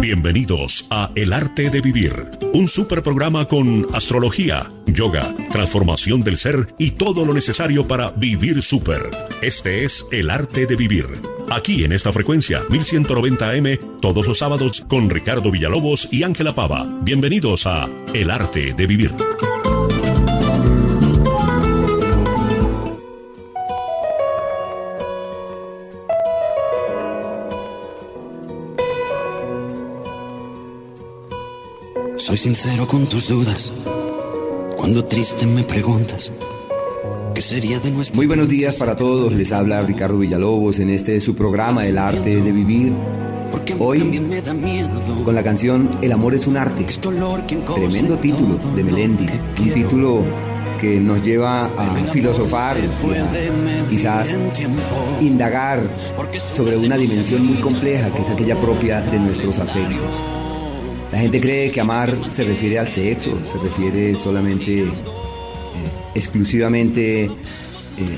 Bienvenidos a El Arte de Vivir, un super programa con astrología, yoga, transformación del ser y todo lo necesario para vivir super. Este es El Arte de Vivir. Aquí en esta frecuencia 1190M, todos los sábados con Ricardo Villalobos y Ángela Pava. Bienvenidos a El Arte de Vivir. Sincero con tus dudas. Cuando triste me preguntas. ¿Qué sería de nuestro Muy buenos días para todos. Les habla Ricardo Villalobos en este su programa El arte de vivir. Hoy con la canción El amor es un arte. Tremendo título de Melendi. Un título que nos lleva a filosofar y a quizás indagar sobre una dimensión muy compleja que es aquella propia de nuestros afectos. La gente cree que amar se refiere al sexo, se refiere solamente, eh, exclusivamente eh,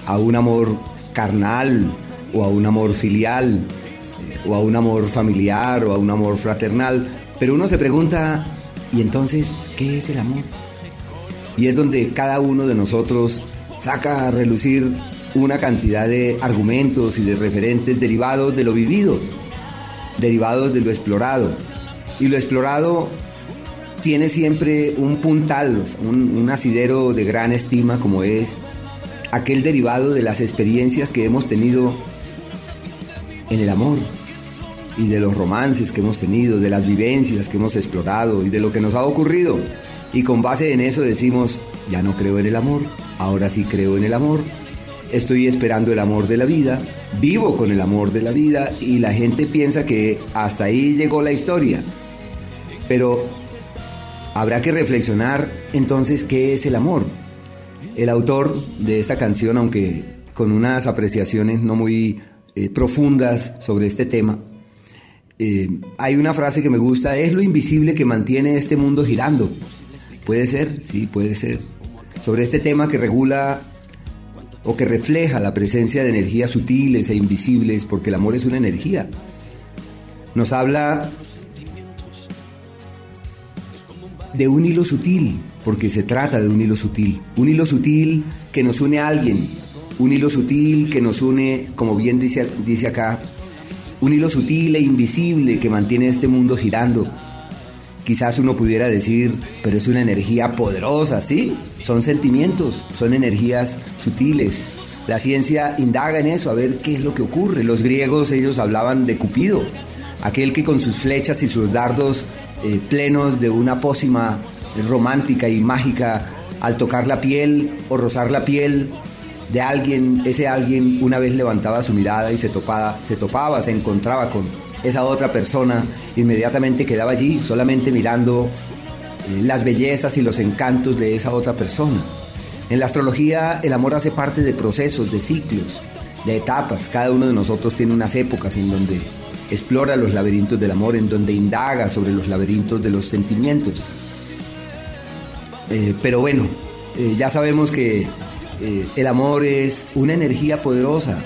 a un amor carnal o a un amor filial eh, o a un amor familiar o a un amor fraternal. Pero uno se pregunta, ¿y entonces qué es el amor? Y es donde cada uno de nosotros saca a relucir una cantidad de argumentos y de referentes derivados de lo vivido, derivados de lo explorado. Y lo explorado tiene siempre un puntal, un, un asidero de gran estima como es aquel derivado de las experiencias que hemos tenido en el amor y de los romances que hemos tenido, de las vivencias que hemos explorado y de lo que nos ha ocurrido. Y con base en eso decimos, ya no creo en el amor, ahora sí creo en el amor, estoy esperando el amor de la vida, vivo con el amor de la vida y la gente piensa que hasta ahí llegó la historia. Pero habrá que reflexionar entonces qué es el amor. El autor de esta canción, aunque con unas apreciaciones no muy eh, profundas sobre este tema, eh, hay una frase que me gusta, es lo invisible que mantiene este mundo girando. Puede ser, sí, puede ser. Sobre este tema que regula o que refleja la presencia de energías sutiles e invisibles, porque el amor es una energía. Nos habla de un hilo sutil, porque se trata de un hilo sutil. Un hilo sutil que nos une a alguien, un hilo sutil que nos une, como bien dice, dice acá, un hilo sutil e invisible que mantiene este mundo girando. Quizás uno pudiera decir, pero es una energía poderosa, ¿sí? Son sentimientos, son energías sutiles. La ciencia indaga en eso, a ver qué es lo que ocurre. Los griegos, ellos hablaban de Cupido, aquel que con sus flechas y sus dardos eh, plenos de una pócima romántica y mágica, al tocar la piel o rozar la piel de alguien, ese alguien una vez levantaba su mirada y se topaba, se topaba, se encontraba con esa otra persona, inmediatamente quedaba allí solamente mirando eh, las bellezas y los encantos de esa otra persona. En la astrología el amor hace parte de procesos, de ciclos, de etapas. Cada uno de nosotros tiene unas épocas en donde explora los laberintos del amor, en donde indaga sobre los laberintos de los sentimientos. Eh, pero bueno, eh, ya sabemos que eh, el amor es una energía poderosa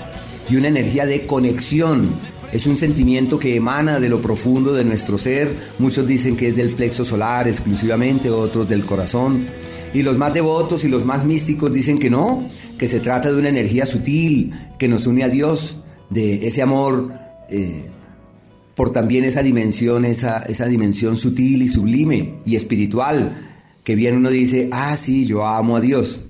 y una energía de conexión. Es un sentimiento que emana de lo profundo de nuestro ser. Muchos dicen que es del plexo solar exclusivamente, otros del corazón. Y los más devotos y los más místicos dicen que no, que se trata de una energía sutil que nos une a Dios, de ese amor por también esa dimensión, esa, esa dimensión sutil y sublime y espiritual, que bien uno dice, ah, sí, yo amo a Dios.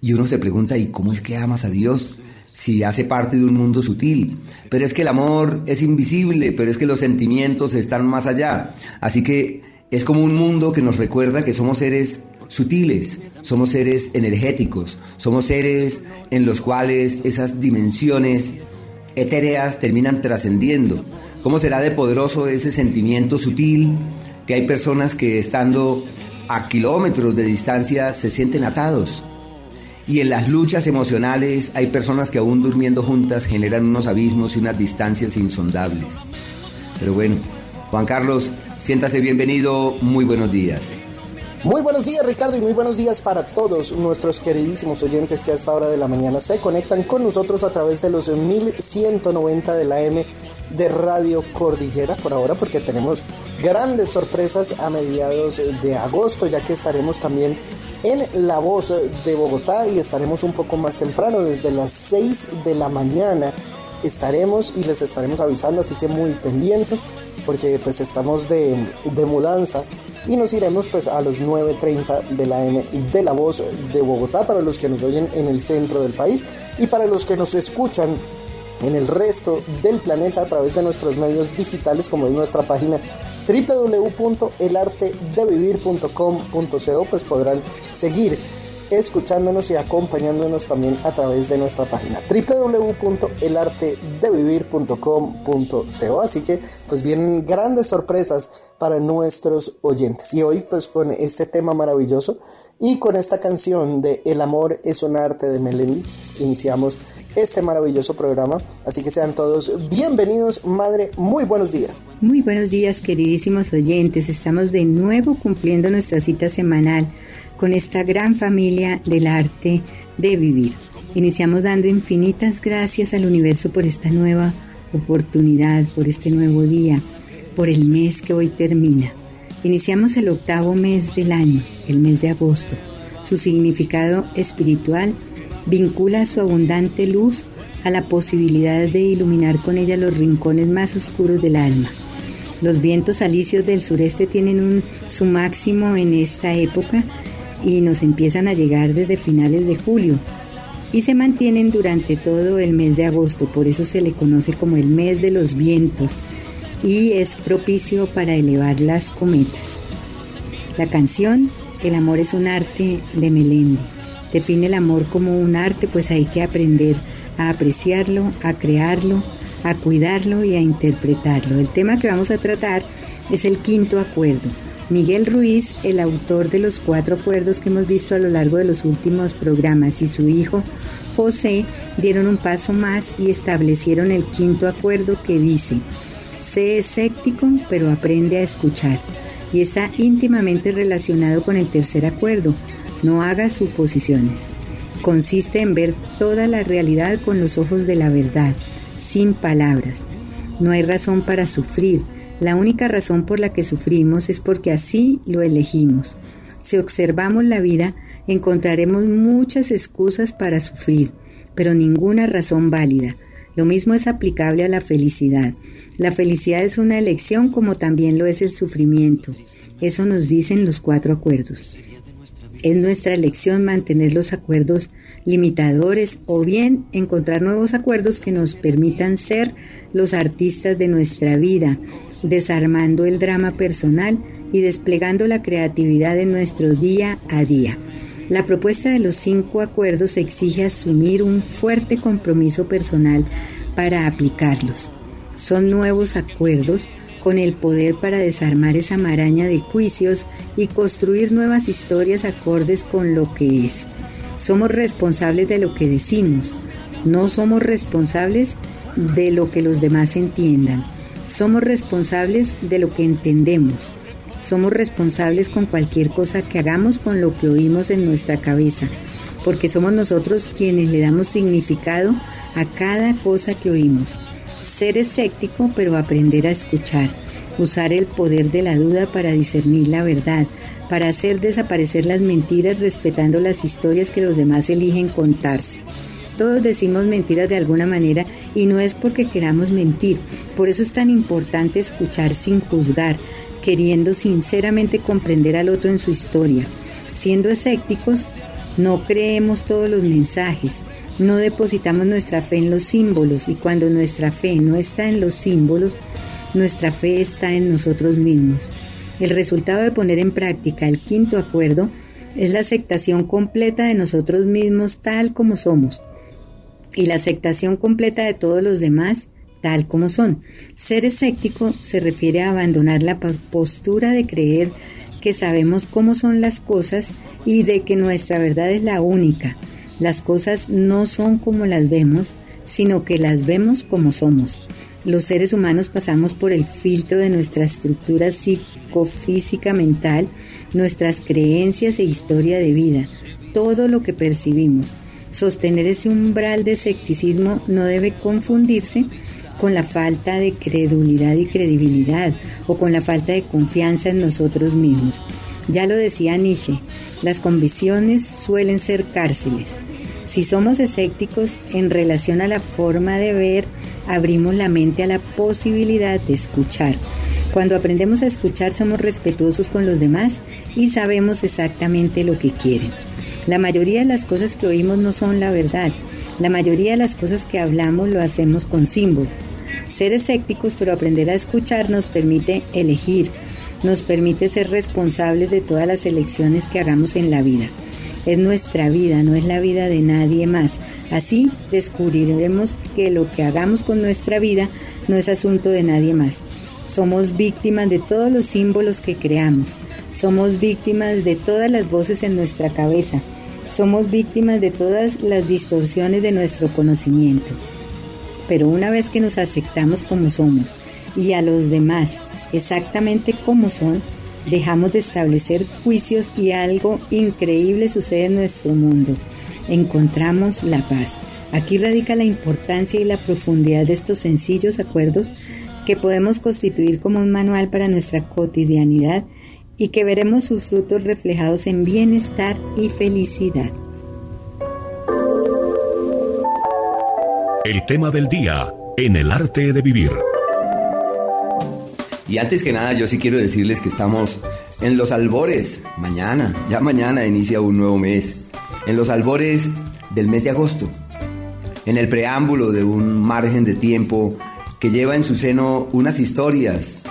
Y uno se pregunta, ¿y cómo es que amas a Dios? Si hace parte de un mundo sutil. Pero es que el amor es invisible, pero es que los sentimientos están más allá. Así que es como un mundo que nos recuerda que somos seres sutiles, somos seres energéticos, somos seres en los cuales esas dimensiones etéreas terminan trascendiendo. ¿Cómo será de poderoso ese sentimiento sutil que hay personas que estando a kilómetros de distancia se sienten atados? Y en las luchas emocionales hay personas que aún durmiendo juntas generan unos abismos y unas distancias insondables. Pero bueno, Juan Carlos, siéntase bienvenido, muy buenos días. Muy buenos días Ricardo y muy buenos días para todos nuestros queridísimos oyentes que a esta hora de la mañana se conectan con nosotros a través de los 1190 de la M de Radio Cordillera por ahora porque tenemos grandes sorpresas a mediados de agosto ya que estaremos también en La Voz de Bogotá y estaremos un poco más temprano desde las 6 de la mañana estaremos y les estaremos avisando así que muy pendientes porque pues estamos de, de mudanza y nos iremos pues a los 9.30 de la M de La Voz de Bogotá para los que nos oyen en el centro del país y para los que nos escuchan en el resto del planeta a través de nuestros medios digitales como es nuestra página www.elartedevivir.com.co pues podrán seguir escuchándonos y acompañándonos también a través de nuestra página www.elartedevivir.com.co así que pues vienen grandes sorpresas para nuestros oyentes. Y hoy pues con este tema maravilloso y con esta canción de El amor es un arte de Melendi iniciamos este maravilloso programa. Así que sean todos bienvenidos, madre. Muy buenos días. Muy buenos días, queridísimos oyentes. Estamos de nuevo cumpliendo nuestra cita semanal con esta gran familia del arte de vivir. Iniciamos dando infinitas gracias al universo por esta nueva oportunidad, por este nuevo día, por el mes que hoy termina. Iniciamos el octavo mes del año, el mes de agosto. Su significado espiritual vincula su abundante luz a la posibilidad de iluminar con ella los rincones más oscuros del alma. Los vientos alicios del sureste tienen su máximo en esta época y nos empiezan a llegar desde finales de julio y se mantienen durante todo el mes de agosto, por eso se le conoce como el mes de los vientos y es propicio para elevar las cometas. La canción El amor es un arte de Melendi define el amor como un arte, pues hay que aprender a apreciarlo, a crearlo, a cuidarlo y a interpretarlo. El tema que vamos a tratar es el quinto acuerdo. Miguel Ruiz, el autor de los cuatro acuerdos que hemos visto a lo largo de los últimos programas, y su hijo José dieron un paso más y establecieron el quinto acuerdo que dice, sé escéptico pero aprende a escuchar. Y está íntimamente relacionado con el tercer acuerdo, no haga suposiciones. Consiste en ver toda la realidad con los ojos de la verdad, sin palabras. No hay razón para sufrir. La única razón por la que sufrimos es porque así lo elegimos. Si observamos la vida, encontraremos muchas excusas para sufrir, pero ninguna razón válida. Lo mismo es aplicable a la felicidad. La felicidad es una elección como también lo es el sufrimiento. Eso nos dicen los cuatro acuerdos. Es nuestra elección mantener los acuerdos limitadores o bien encontrar nuevos acuerdos que nos permitan ser los artistas de nuestra vida, desarmando el drama personal y desplegando la creatividad en nuestro día a día. La propuesta de los cinco acuerdos exige asumir un fuerte compromiso personal para aplicarlos. Son nuevos acuerdos con el poder para desarmar esa maraña de juicios y construir nuevas historias acordes con lo que es. Somos responsables de lo que decimos, no somos responsables de lo que los demás entiendan. Somos responsables de lo que entendemos. Somos responsables con cualquier cosa que hagamos con lo que oímos en nuestra cabeza, porque somos nosotros quienes le damos significado a cada cosa que oímos ser escéptico pero aprender a escuchar, usar el poder de la duda para discernir la verdad, para hacer desaparecer las mentiras respetando las historias que los demás eligen contarse. Todos decimos mentiras de alguna manera y no es porque queramos mentir, por eso es tan importante escuchar sin juzgar, queriendo sinceramente comprender al otro en su historia. Siendo escépticos, no creemos todos los mensajes, no depositamos nuestra fe en los símbolos y cuando nuestra fe no está en los símbolos, nuestra fe está en nosotros mismos. El resultado de poner en práctica el quinto acuerdo es la aceptación completa de nosotros mismos tal como somos y la aceptación completa de todos los demás tal como son. Ser escéptico se refiere a abandonar la postura de creer que sabemos cómo son las cosas y de que nuestra verdad es la única las cosas no son como las vemos, sino que las vemos como somos. Los seres humanos pasamos por el filtro de nuestra estructura psicofísica mental, nuestras creencias e historia de vida, todo lo que percibimos. Sostener ese umbral de escepticismo no debe confundirse con la falta de credulidad y credibilidad o con la falta de confianza en nosotros mismos. Ya lo decía Nietzsche, las convicciones suelen ser cárceles. Si somos escépticos en relación a la forma de ver, abrimos la mente a la posibilidad de escuchar. Cuando aprendemos a escuchar somos respetuosos con los demás y sabemos exactamente lo que quieren. La mayoría de las cosas que oímos no son la verdad. La mayoría de las cosas que hablamos lo hacemos con símbolo. Ser escépticos pero aprender a escuchar nos permite elegir, nos permite ser responsables de todas las elecciones que hagamos en la vida. Es nuestra vida, no es la vida de nadie más. Así descubriremos que lo que hagamos con nuestra vida no es asunto de nadie más. Somos víctimas de todos los símbolos que creamos. Somos víctimas de todas las voces en nuestra cabeza. Somos víctimas de todas las distorsiones de nuestro conocimiento. Pero una vez que nos aceptamos como somos y a los demás exactamente como son, dejamos de establecer juicios y algo increíble sucede en nuestro mundo. Encontramos la paz. Aquí radica la importancia y la profundidad de estos sencillos acuerdos que podemos constituir como un manual para nuestra cotidianidad y que veremos sus frutos reflejados en bienestar y felicidad. El tema del día en el arte de vivir. Y antes que nada, yo sí quiero decirles que estamos en los albores. Mañana, ya mañana inicia un nuevo mes. En los albores del mes de agosto. En el preámbulo de un margen de tiempo que lleva en su seno unas historias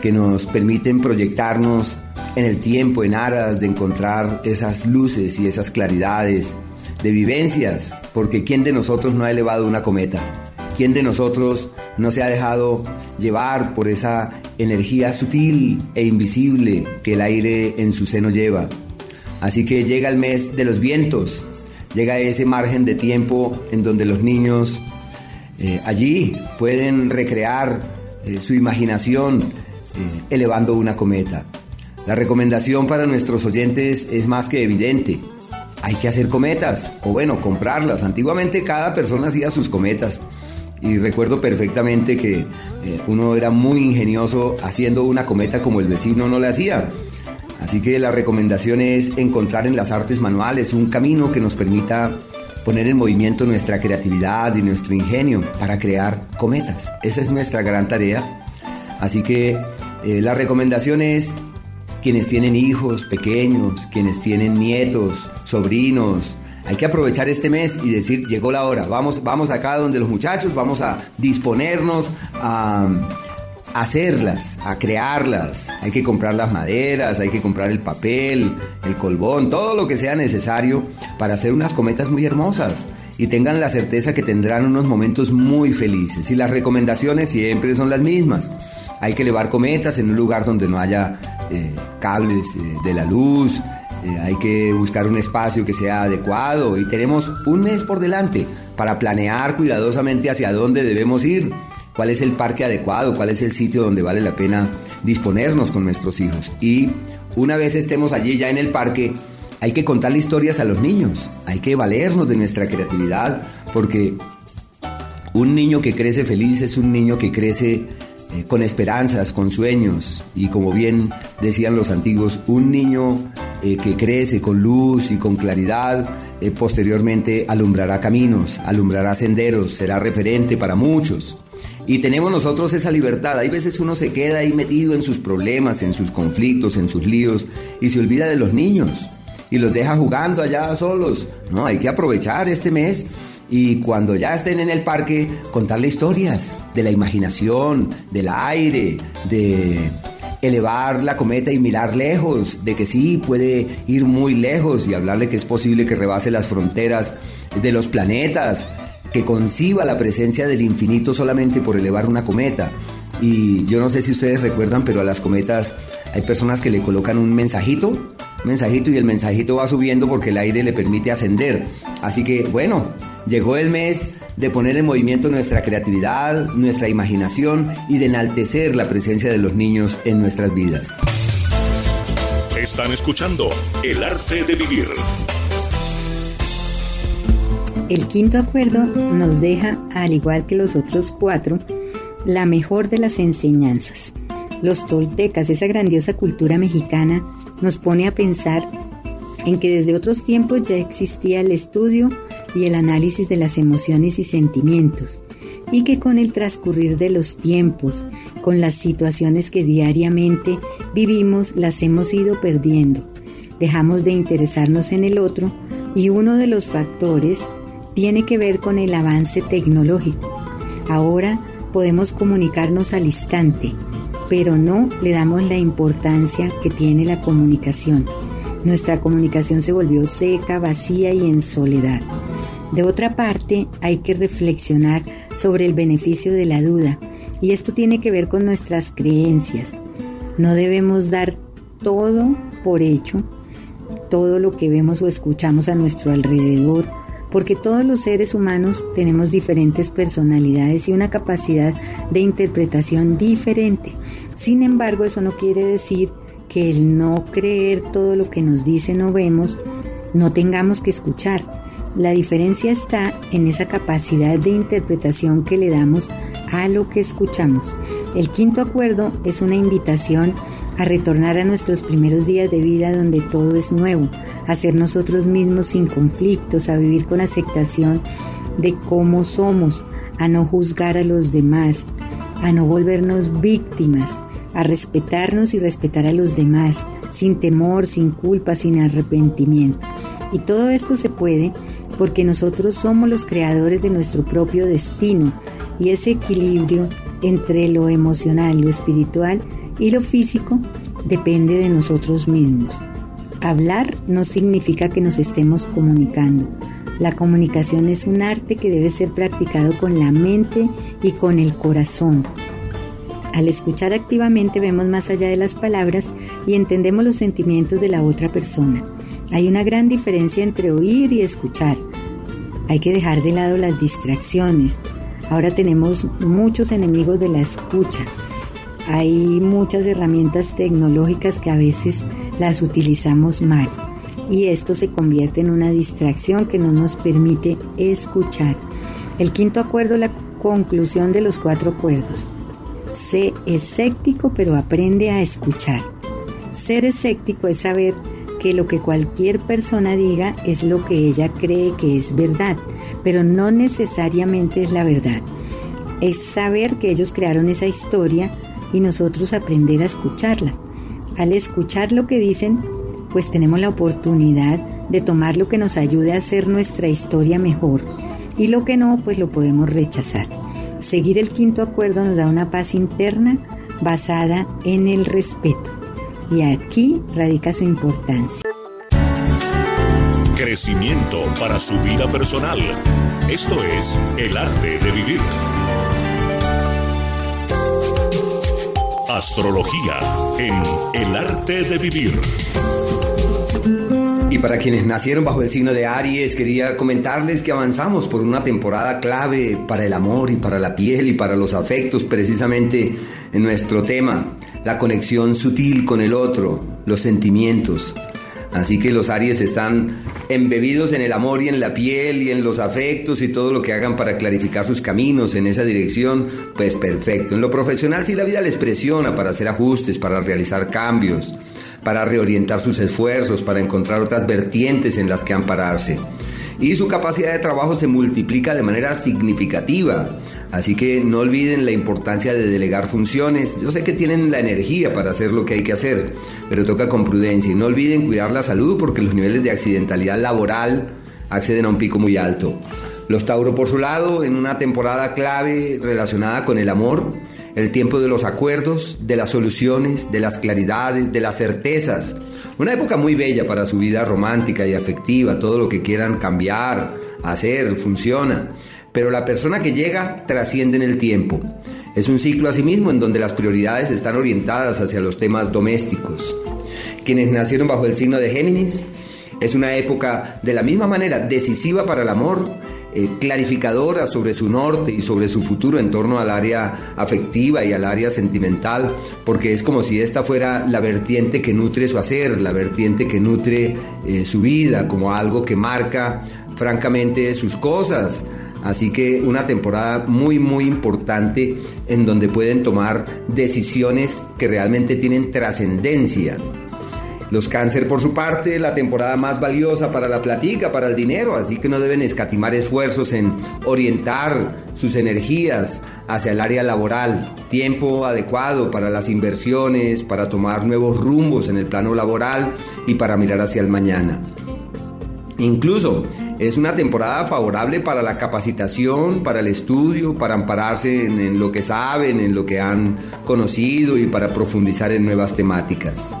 que nos permiten proyectarnos en el tiempo, en aras de encontrar esas luces y esas claridades de vivencias, porque ¿quién de nosotros no ha elevado una cometa? ¿Quién de nosotros no se ha dejado llevar por esa energía sutil e invisible que el aire en su seno lleva? Así que llega el mes de los vientos, llega ese margen de tiempo en donde los niños eh, allí pueden recrear eh, su imaginación eh, elevando una cometa. La recomendación para nuestros oyentes es más que evidente. Hay que hacer cometas, o bueno, comprarlas. Antiguamente cada persona hacía sus cometas y recuerdo perfectamente que eh, uno era muy ingenioso haciendo una cometa como el vecino no le hacía. Así que la recomendación es encontrar en las artes manuales un camino que nos permita poner en movimiento nuestra creatividad y nuestro ingenio para crear cometas. Esa es nuestra gran tarea. Así que eh, la recomendación es quienes tienen hijos pequeños, quienes tienen nietos, sobrinos, hay que aprovechar este mes y decir, llegó la hora, vamos, vamos acá donde los muchachos, vamos a disponernos a hacerlas, a crearlas. Hay que comprar las maderas, hay que comprar el papel, el colbón, todo lo que sea necesario para hacer unas cometas muy hermosas. Y tengan la certeza que tendrán unos momentos muy felices. Y las recomendaciones siempre son las mismas. Hay que elevar cometas en un lugar donde no haya eh, cables eh, de la luz, eh, hay que buscar un espacio que sea adecuado y tenemos un mes por delante para planear cuidadosamente hacia dónde debemos ir, cuál es el parque adecuado, cuál es el sitio donde vale la pena disponernos con nuestros hijos. Y una vez estemos allí ya en el parque, hay que contarle historias a los niños, hay que valernos de nuestra creatividad, porque un niño que crece feliz es un niño que crece eh, con esperanzas, con sueños, y como bien decían los antiguos, un niño eh, que crece con luz y con claridad, eh, posteriormente alumbrará caminos, alumbrará senderos, será referente para muchos. Y tenemos nosotros esa libertad. Hay veces uno se queda ahí metido en sus problemas, en sus conflictos, en sus líos y se olvida de los niños y los deja jugando allá solos. No, hay que aprovechar este mes y cuando ya estén en el parque contarle historias de la imaginación, del aire, de elevar la cometa y mirar lejos, de que sí puede ir muy lejos y hablarle que es posible que rebase las fronteras de los planetas, que conciba la presencia del infinito solamente por elevar una cometa. Y yo no sé si ustedes recuerdan, pero a las cometas hay personas que le colocan un mensajito, mensajito y el mensajito va subiendo porque el aire le permite ascender. Así que bueno, llegó el mes de poner en movimiento nuestra creatividad, nuestra imaginación y de enaltecer la presencia de los niños en nuestras vidas. Están escuchando El arte de vivir. El quinto acuerdo nos deja, al igual que los otros cuatro, la mejor de las enseñanzas. Los toltecas, esa grandiosa cultura mexicana, nos pone a pensar en que desde otros tiempos ya existía el estudio y el análisis de las emociones y sentimientos, y que con el transcurrir de los tiempos, con las situaciones que diariamente vivimos, las hemos ido perdiendo. Dejamos de interesarnos en el otro y uno de los factores tiene que ver con el avance tecnológico. Ahora podemos comunicarnos al instante, pero no le damos la importancia que tiene la comunicación. Nuestra comunicación se volvió seca, vacía y en soledad. De otra parte, hay que reflexionar sobre el beneficio de la duda, y esto tiene que ver con nuestras creencias. No debemos dar todo por hecho, todo lo que vemos o escuchamos a nuestro alrededor, porque todos los seres humanos tenemos diferentes personalidades y una capacidad de interpretación diferente. Sin embargo, eso no quiere decir que el no creer todo lo que nos dicen o vemos, no tengamos que escuchar. La diferencia está en esa capacidad de interpretación que le damos a lo que escuchamos. El quinto acuerdo es una invitación a retornar a nuestros primeros días de vida donde todo es nuevo, a ser nosotros mismos sin conflictos, a vivir con aceptación de cómo somos, a no juzgar a los demás, a no volvernos víctimas, a respetarnos y respetar a los demás, sin temor, sin culpa, sin arrepentimiento. Y todo esto se puede porque nosotros somos los creadores de nuestro propio destino y ese equilibrio entre lo emocional, lo espiritual y lo físico depende de nosotros mismos. Hablar no significa que nos estemos comunicando. La comunicación es un arte que debe ser practicado con la mente y con el corazón. Al escuchar activamente vemos más allá de las palabras y entendemos los sentimientos de la otra persona. Hay una gran diferencia entre oír y escuchar. Hay que dejar de lado las distracciones. Ahora tenemos muchos enemigos de la escucha hay muchas herramientas tecnológicas que a veces las utilizamos mal y esto se convierte en una distracción que no nos permite escuchar. El quinto acuerdo, la conclusión de los cuatro acuerdos. Sé escéptico pero aprende a escuchar. Ser escéptico es saber que lo que cualquier persona diga es lo que ella cree que es verdad, pero no necesariamente es la verdad. Es saber que ellos crearon esa historia y nosotros aprender a escucharla. Al escuchar lo que dicen, pues tenemos la oportunidad de tomar lo que nos ayude a hacer nuestra historia mejor y lo que no, pues lo podemos rechazar. Seguir el quinto acuerdo nos da una paz interna basada en el respeto y aquí radica su importancia. Crecimiento para su vida personal. Esto es el arte de vivir. Astrología en El arte de vivir. Y para quienes nacieron bajo el signo de Aries, quería comentarles que avanzamos por una temporada clave para el amor y para la piel y para los afectos, precisamente en nuestro tema, la conexión sutil con el otro, los sentimientos. Así que los Aries están embebidos en el amor y en la piel y en los afectos y todo lo que hagan para clarificar sus caminos en esa dirección, pues perfecto. En lo profesional si la vida les presiona para hacer ajustes, para realizar cambios, para reorientar sus esfuerzos, para encontrar otras vertientes en las que ampararse y su capacidad de trabajo se multiplica de manera significativa. Así que no olviden la importancia de delegar funciones. Yo sé que tienen la energía para hacer lo que hay que hacer, pero toca con prudencia y no olviden cuidar la salud porque los niveles de accidentalidad laboral acceden a un pico muy alto. Los Tauro por su lado, en una temporada clave relacionada con el amor, el tiempo de los acuerdos, de las soluciones, de las claridades, de las certezas una época muy bella para su vida romántica y afectiva, todo lo que quieran cambiar, hacer, funciona. Pero la persona que llega trasciende en el tiempo. Es un ciclo asimismo en donde las prioridades están orientadas hacia los temas domésticos. Quienes nacieron bajo el signo de Géminis, es una época de la misma manera decisiva para el amor, eh, clarificadora sobre su norte y sobre su futuro en torno al área afectiva y al área sentimental, porque es como si esta fuera la vertiente que nutre su hacer, la vertiente que nutre eh, su vida, como algo que marca francamente sus cosas, Así que una temporada muy muy importante en donde pueden tomar decisiones que realmente tienen trascendencia. Los cáncer por su parte, la temporada más valiosa para la platica, para el dinero, así que no deben escatimar esfuerzos en orientar sus energías hacia el área laboral, tiempo adecuado para las inversiones, para tomar nuevos rumbos en el plano laboral y para mirar hacia el mañana. Incluso es una temporada favorable para la capacitación, para el estudio, para ampararse en, lo que saben, en lo que han conocido y para profundizar en nuevas temáticas.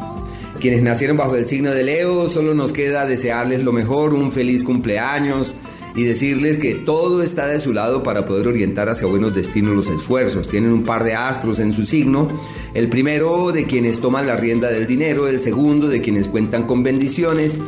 Quienes nacieron bajo el signo de Leo, solo nos queda desearles lo mejor, un feliz cumpleaños y decirles que todo está de su lado para poder orientar hacia buenos destinos los esfuerzos. Tienen un par de astros en su signo, el primero de quienes toman la rienda del dinero, el segundo de quienes cuentan con bendiciones.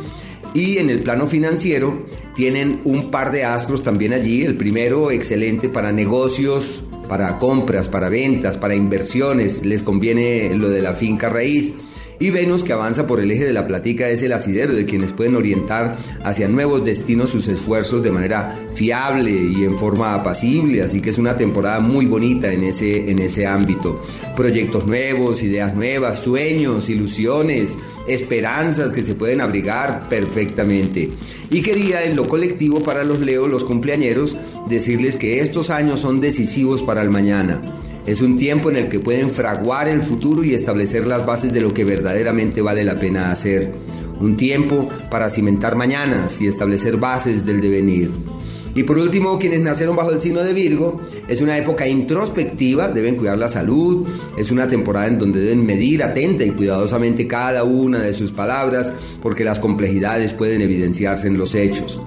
Y en el plano financiero tienen un par de astros también allí, el primero excelente para negocios, para compras, para ventas, para inversiones, les conviene lo de la finca raíz y Venus, que avanza por el eje de la platica, es el asidero de quienes pueden orientar hacia nuevos destinos sus esfuerzos de manera fiable y en forma apacible. Así que es una temporada muy bonita en ese, en ese ámbito. Proyectos nuevos, ideas nuevas, sueños, ilusiones, esperanzas que se pueden abrigar perfectamente. Y quería en lo colectivo para los Leo, los cumpleañeros, decirles que estos años son decisivos para el mañana es un tiempo en el que pueden fraguar el futuro y establecer las bases de lo que verdaderamente vale la pena hacer. Un tiempo para cimentar mañanas y establecer bases del devenir. Y por último, quienes nacieron bajo el signo de Virgo, es una época introspectiva, deben cuidar la salud, es una temporada en donde deben medir atenta y cuidadosamente cada una de sus palabras, porque las complejidades pueden evidenciarse en los hechos.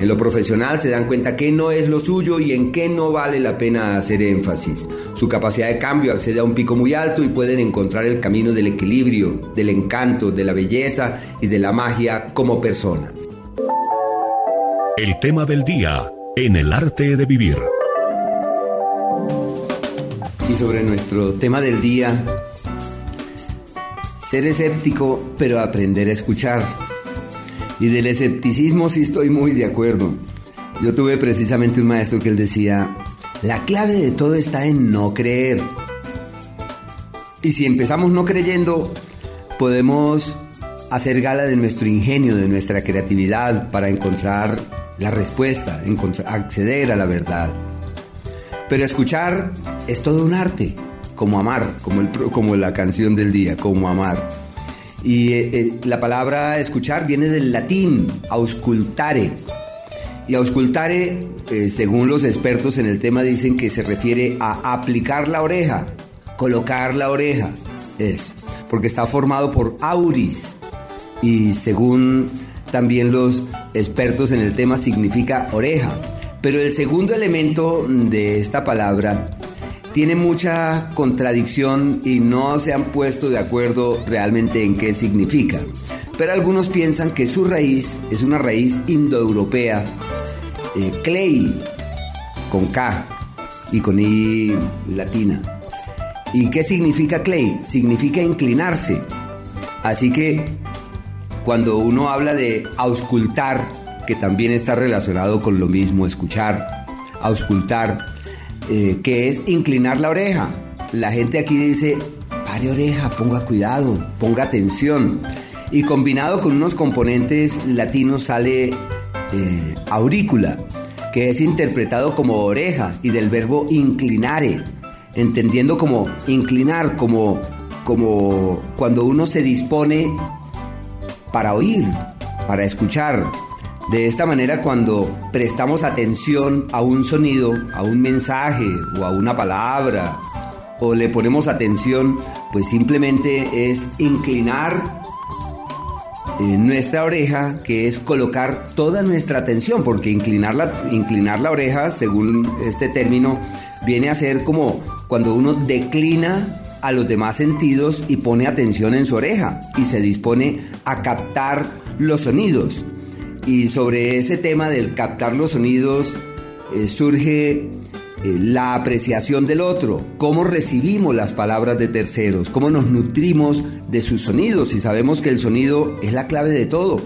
En lo profesional se dan cuenta que no es lo suyo y en qué no vale la pena hacer énfasis. Su capacidad de cambio accede a un pico muy alto y pueden encontrar el camino del equilibrio, del encanto, de la belleza y de la magia como personas. El tema del día en el arte de vivir. Y sobre nuestro tema del día, ser escéptico pero aprender a escuchar. Y del escepticismo sí estoy muy de acuerdo. Yo tuve precisamente un maestro que él decía, la clave de todo está en no creer. Y si empezamos no creyendo, podemos hacer gala de nuestro ingenio, de nuestra creatividad para encontrar la respuesta, acceder a la verdad. Pero escuchar es todo un arte, como amar, como, como la canción del día, como amar. Y eh, eh, la palabra escuchar viene del latín, auscultare. Y auscultare, eh, según los expertos en el tema, dicen que se refiere a aplicar la oreja, colocar la oreja. Es, porque está formado por auris. Y según también los expertos en el tema, significa oreja. Pero el segundo elemento de esta palabra tiene mucha contradicción y no se han puesto de acuerdo realmente en qué significa. Pero algunos piensan que su raíz es una raíz indoeuropea, eh, clay, con K y con I latina. ¿Y qué significa clay? Significa inclinarse. Así que cuando uno habla de auscultar, que también está relacionado con lo mismo, escuchar, auscultar, eh, que es inclinar la oreja. La gente aquí dice, pare oreja, ponga cuidado, ponga atención. Y combinado con unos componentes latinos sale eh, aurícula, que es interpretado como oreja y del verbo inclinare, entendiendo como inclinar, como, como cuando uno se dispone para oír, para escuchar, de esta manera, cuando prestamos atención a un sonido, a un mensaje o a una palabra, o le ponemos atención, pues simplemente es inclinar eh, nuestra oreja, que es colocar toda nuestra atención, porque inclinar la, inclinar la oreja, según este término, viene a ser como cuando uno declina a los demás sentidos y pone atención en su oreja y se dispone a captar los sonidos. Y sobre ese tema del captar los sonidos eh, surge eh, la apreciación del otro, cómo recibimos las palabras de terceros, cómo nos nutrimos de sus sonidos y sabemos que el sonido es la clave de todo.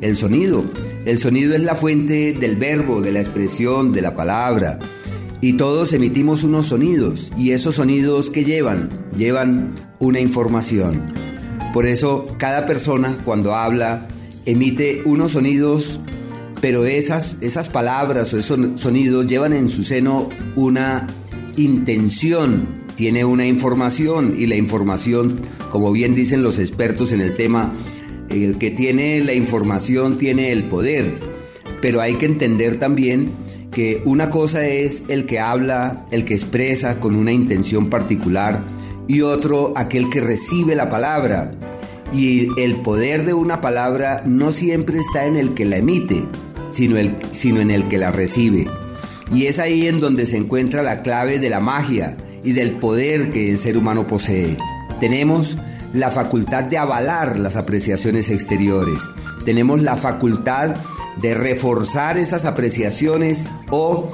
el sonido. El sonido es la fuente del verbo, de la expresión, de la palabra. Y todos emitimos unos sonidos. ¿Y esos sonidos que llevan? Llevan una información. Por eso cada persona cuando habla emite unos sonidos, pero esas, esas palabras o esos sonidos llevan en su seno una intención, tiene una información y la información, como bien dicen los expertos en el tema, el que tiene la información tiene el poder, pero hay que entender también que una cosa es el que habla, el que expresa con una intención particular y otro aquel que recibe la palabra. Y el poder de una palabra no siempre está en el que la emite, sino, el, sino en el que la recibe. Y es ahí en donde se encuentra la clave de la magia y del poder que el ser humano posee. Tenemos la facultad de avalar las apreciaciones exteriores. Tenemos la facultad de reforzar esas apreciaciones o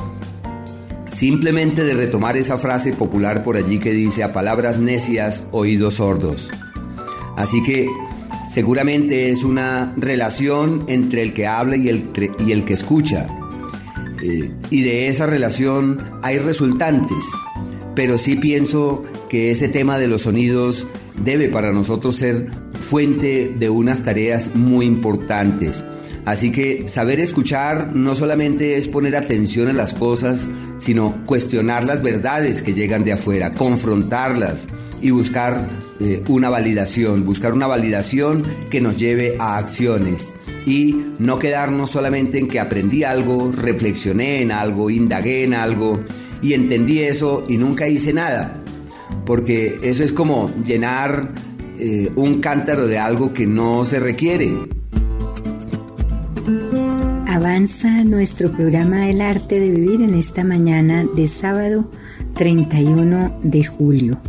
simplemente de retomar esa frase popular por allí que dice a palabras necias, oídos sordos. Así que seguramente es una relación entre el que habla y el, y el que escucha. Eh, y de esa relación hay resultantes, pero sí pienso que ese tema de los sonidos debe para nosotros ser fuente de unas tareas muy importantes. Así que saber escuchar no solamente es poner atención a las cosas, sino cuestionar las verdades que llegan de afuera, confrontarlas y buscar eh, una validación, buscar una validación que nos lleve a acciones y no quedarnos solamente en que aprendí algo, reflexioné en algo, indagué en algo y entendí eso y nunca hice nada porque eso es como llenar eh, un cántaro de algo que no se requiere. Avanza nuestro programa El arte de vivir en esta mañana de sábado 31 de julio.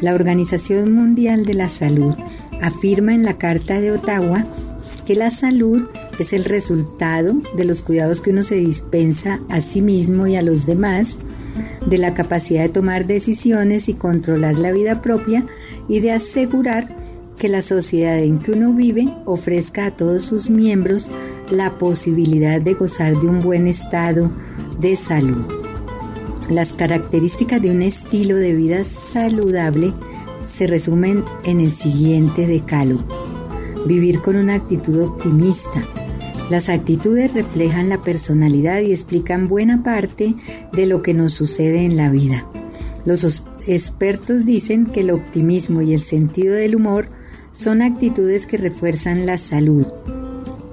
La Organización Mundial de la Salud afirma en la Carta de Ottawa que la salud es el resultado de los cuidados que uno se dispensa a sí mismo y a los demás de la capacidad de tomar decisiones y controlar la vida propia y de asegurar que la sociedad en que uno vive ofrezca a todos sus miembros la posibilidad de gozar de un buen estado de salud. Las características de un estilo de vida saludable se resumen en el siguiente decálogo. Vivir con una actitud optimista, las actitudes reflejan la personalidad y explican buena parte de lo que nos sucede en la vida. Los expertos dicen que el optimismo y el sentido del humor son actitudes que refuerzan la salud,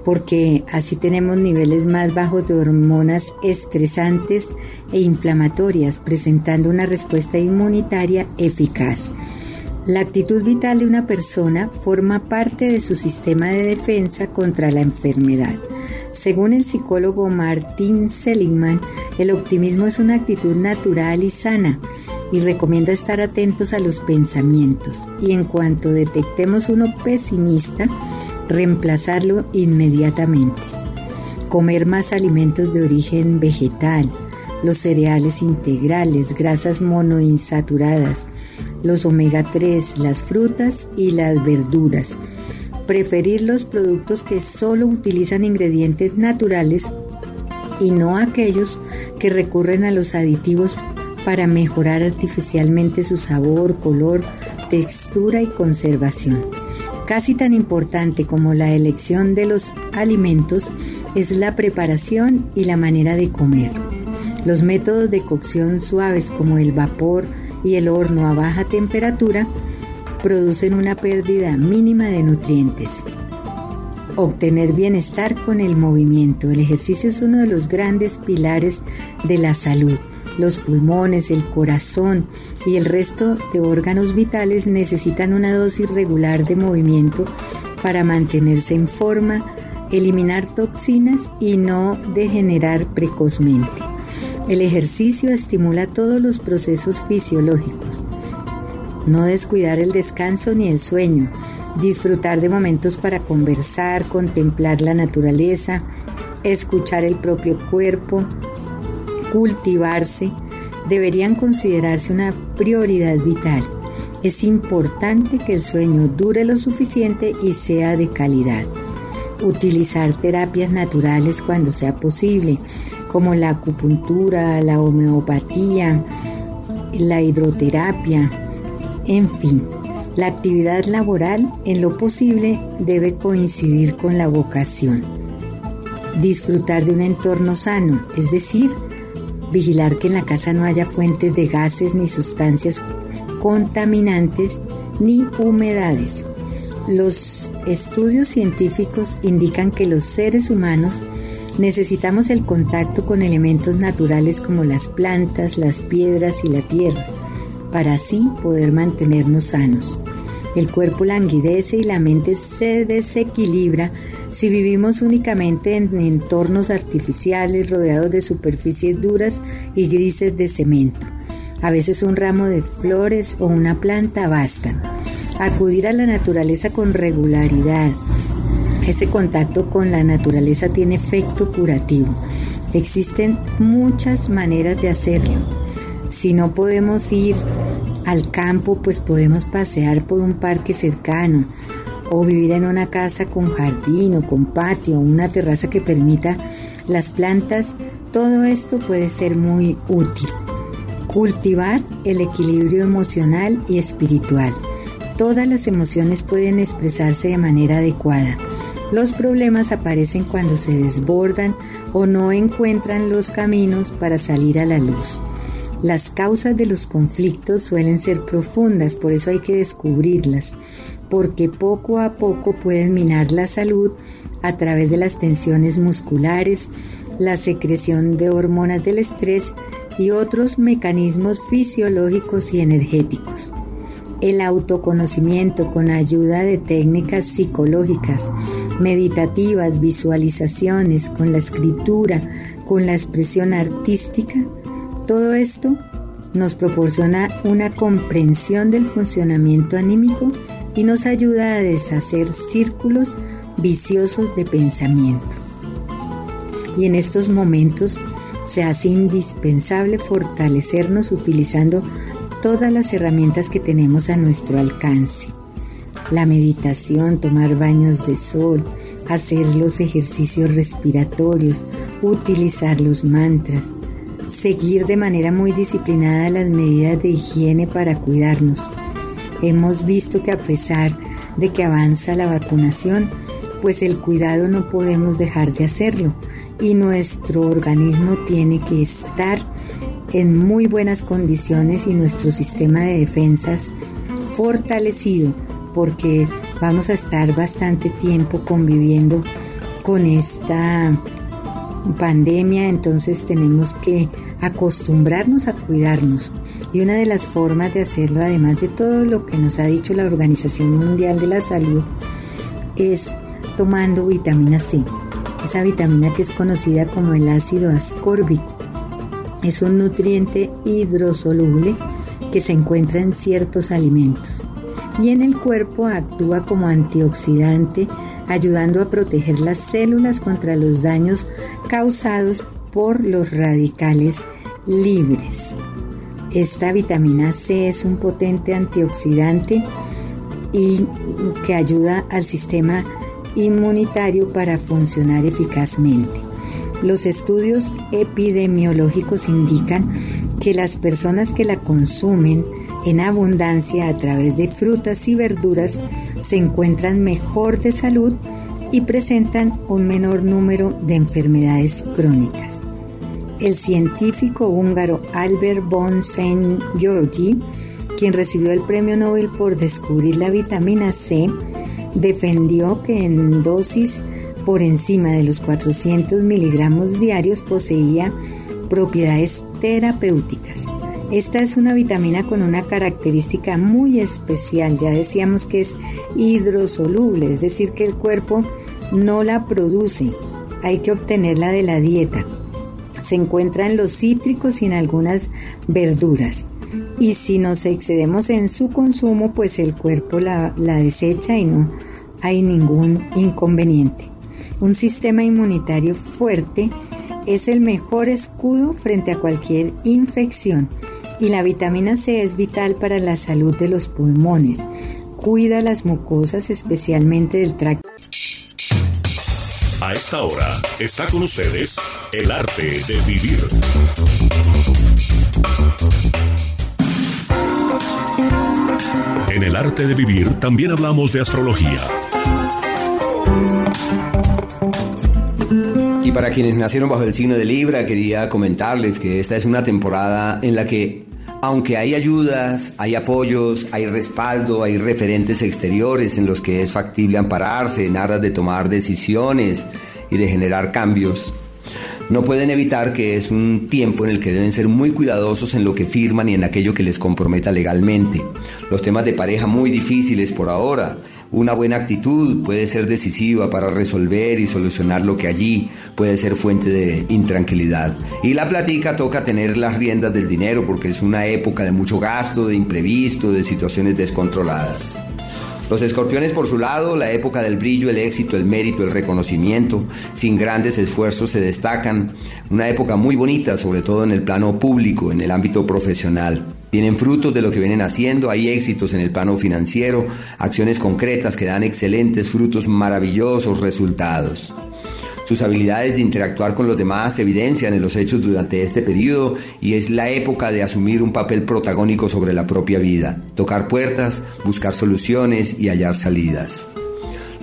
porque así tenemos niveles más bajos de hormonas estresantes e inflamatorias, presentando una respuesta inmunitaria eficaz. La actitud vital de una persona forma parte de su sistema de defensa contra la enfermedad. Según el psicólogo Martin Seligman, el optimismo es una actitud natural y sana y recomienda estar atentos a los pensamientos y en cuanto detectemos uno pesimista, reemplazarlo inmediatamente. Comer más alimentos de origen vegetal, los cereales integrales, grasas monoinsaturadas, los omega 3, las frutas y las verduras. Preferir los productos que solo utilizan ingredientes naturales y no aquellos que recurren a los aditivos para mejorar artificialmente su sabor, color, textura y conservación. Casi tan importante como la elección de los alimentos es la preparación y la manera de comer. Los métodos de cocción suaves como el vapor, y el horno a baja temperatura producen una pérdida mínima de nutrientes. Obtener bienestar con el movimiento. El ejercicio es uno de los grandes pilares de la salud. Los pulmones, el corazón y el resto de órganos vitales necesitan una dosis regular de movimiento para mantenerse en forma, eliminar toxinas y no degenerar precozmente. El ejercicio estimula todos los procesos fisiológicos. No descuidar el descanso ni el sueño. Disfrutar de momentos para conversar, contemplar la naturaleza, escuchar el propio cuerpo, cultivarse, deberían considerarse una prioridad vital. Es importante que el sueño dure lo suficiente y sea de calidad. utilizar terapias naturales cuando sea posible, como la acupuntura, la homeopatía, la hidroterapia, en fin. La actividad laboral en lo posible debe coincidir con la vocación. Disfrutar de un entorno sano, es decir, vigilar que en la casa no haya fuentes de gases ni sustancias contaminantes ni humedades. Los estudios científicos indican que los seres humanos necesitamos el contacto con elementos naturales como las plantas, las piedras y la tierra, para así poder mantenernos sanos. El cuerpo languidece y la mente se desequilibra si vivimos únicamente en entornos artificiales rodeados de superficies duras y grises de cemento. A veces un ramo de flores o una planta bastan acudir a la naturaleza con regularidad. Ese contacto con la naturaleza tiene efecto curativo. Existen muchas maneras de hacerlo. Si no podemos ir al campo, pues podemos pasear por un parque cercano o vivir en una casa con jardín o con patio, una terraza que permita las plantas. Todo esto puede ser muy útil. Cultivar el equilibrio emocional y espiritual todas las emociones pueden expresarse de manera adecuada. Los problemas aparecen cuando se desbordan o no encuentran los caminos para salir a la luz. Las causas de los conflictos suelen ser profundas, por eso hay que descubrirlas, porque poco a poco pueden minar la salud a través de las tensiones musculares, la secreción de hormonas del estrés y otros mecanismos fisiológicos y energéticos. El autoconocimiento con ayuda de técnicas psicológicas, meditativas, visualizaciones, con la escritura, con la expresión artística, todo esto nos proporciona una comprensión del funcionamiento anímico y nos ayuda a deshacer círculos viciosos de pensamiento. Y en estos momentos se hace indispensable fortalecernos utilizando todas las herramientas que tenemos a nuestro alcance. La meditación, tomar baños de sol, hacer los ejercicios respiratorios, utilizar los mantras, seguir de manera muy disciplinada las medidas de higiene para cuidarnos. Hemos visto que a pesar de que avanza la vacunación, pues el cuidado no podemos dejar de hacerlo y nuestro organismo tiene que estar en muy buenas condiciones y nuestro sistema de defensas fortalecido porque vamos a estar bastante tiempo conviviendo con esta pandemia, entonces tenemos que acostumbrarnos a cuidarnos. Y una de las formas de hacerlo, además de todo lo que nos ha dicho la Organización Mundial de la Salud, es tomando vitamina C, esa vitamina que es conocida como el ácido ascórbico. Es un nutriente hidrosoluble que se encuentra en ciertos alimentos. Y en el cuerpo actúa como antioxidante ayudando a proteger las células contra los daños causados por los radicales libres. Esta vitamina C es un potente antioxidante y que ayuda al sistema inmunitario para funcionar eficazmente. Los estudios epidemiológicos indican que las personas que la consumen en abundancia a través de frutas y verduras se encuentran mejor de salud y presentan un menor número de enfermedades crónicas. El científico húngaro Albert von St. Georgi, quien recibió el premio Nobel por descubrir la vitamina C, defendió que en dosis por encima de los 400 miligramos diarios poseía propiedades terapéuticas. Esta es una vitamina con una característica muy especial, ya decíamos que es hidrosoluble, es decir, que el cuerpo no la produce, hay que obtenerla de la dieta. Se encuentra en los cítricos y en algunas verduras. Y si nos excedemos en su consumo, pues el cuerpo la, la desecha y no hay ningún inconveniente. Un sistema inmunitario fuerte es el mejor escudo frente a cualquier infección y la vitamina C es vital para la salud de los pulmones. Cuida las mucosas especialmente del tracto. A esta hora está con ustedes el arte de vivir. En el arte de vivir también hablamos de astrología. Y para quienes nacieron bajo el signo de Libra, quería comentarles que esta es una temporada en la que, aunque hay ayudas, hay apoyos, hay respaldo, hay referentes exteriores en los que es factible ampararse en aras de tomar decisiones y de generar cambios, no pueden evitar que es un tiempo en el que deben ser muy cuidadosos en lo que firman y en aquello que les comprometa legalmente. Los temas de pareja muy difíciles por ahora. Una buena actitud puede ser decisiva para resolver y solucionar lo que allí puede ser fuente de intranquilidad. Y la platica toca tener las riendas del dinero porque es una época de mucho gasto, de imprevisto, de situaciones descontroladas. Los escorpiones por su lado, la época del brillo, el éxito, el mérito, el reconocimiento, sin grandes esfuerzos se destacan. Una época muy bonita, sobre todo en el plano público, en el ámbito profesional. Tienen frutos de lo que vienen haciendo, hay éxitos en el plano financiero, acciones concretas que dan excelentes frutos, maravillosos resultados. Sus habilidades de interactuar con los demás se evidencian en los hechos durante este periodo y es la época de asumir un papel protagónico sobre la propia vida, tocar puertas, buscar soluciones y hallar salidas.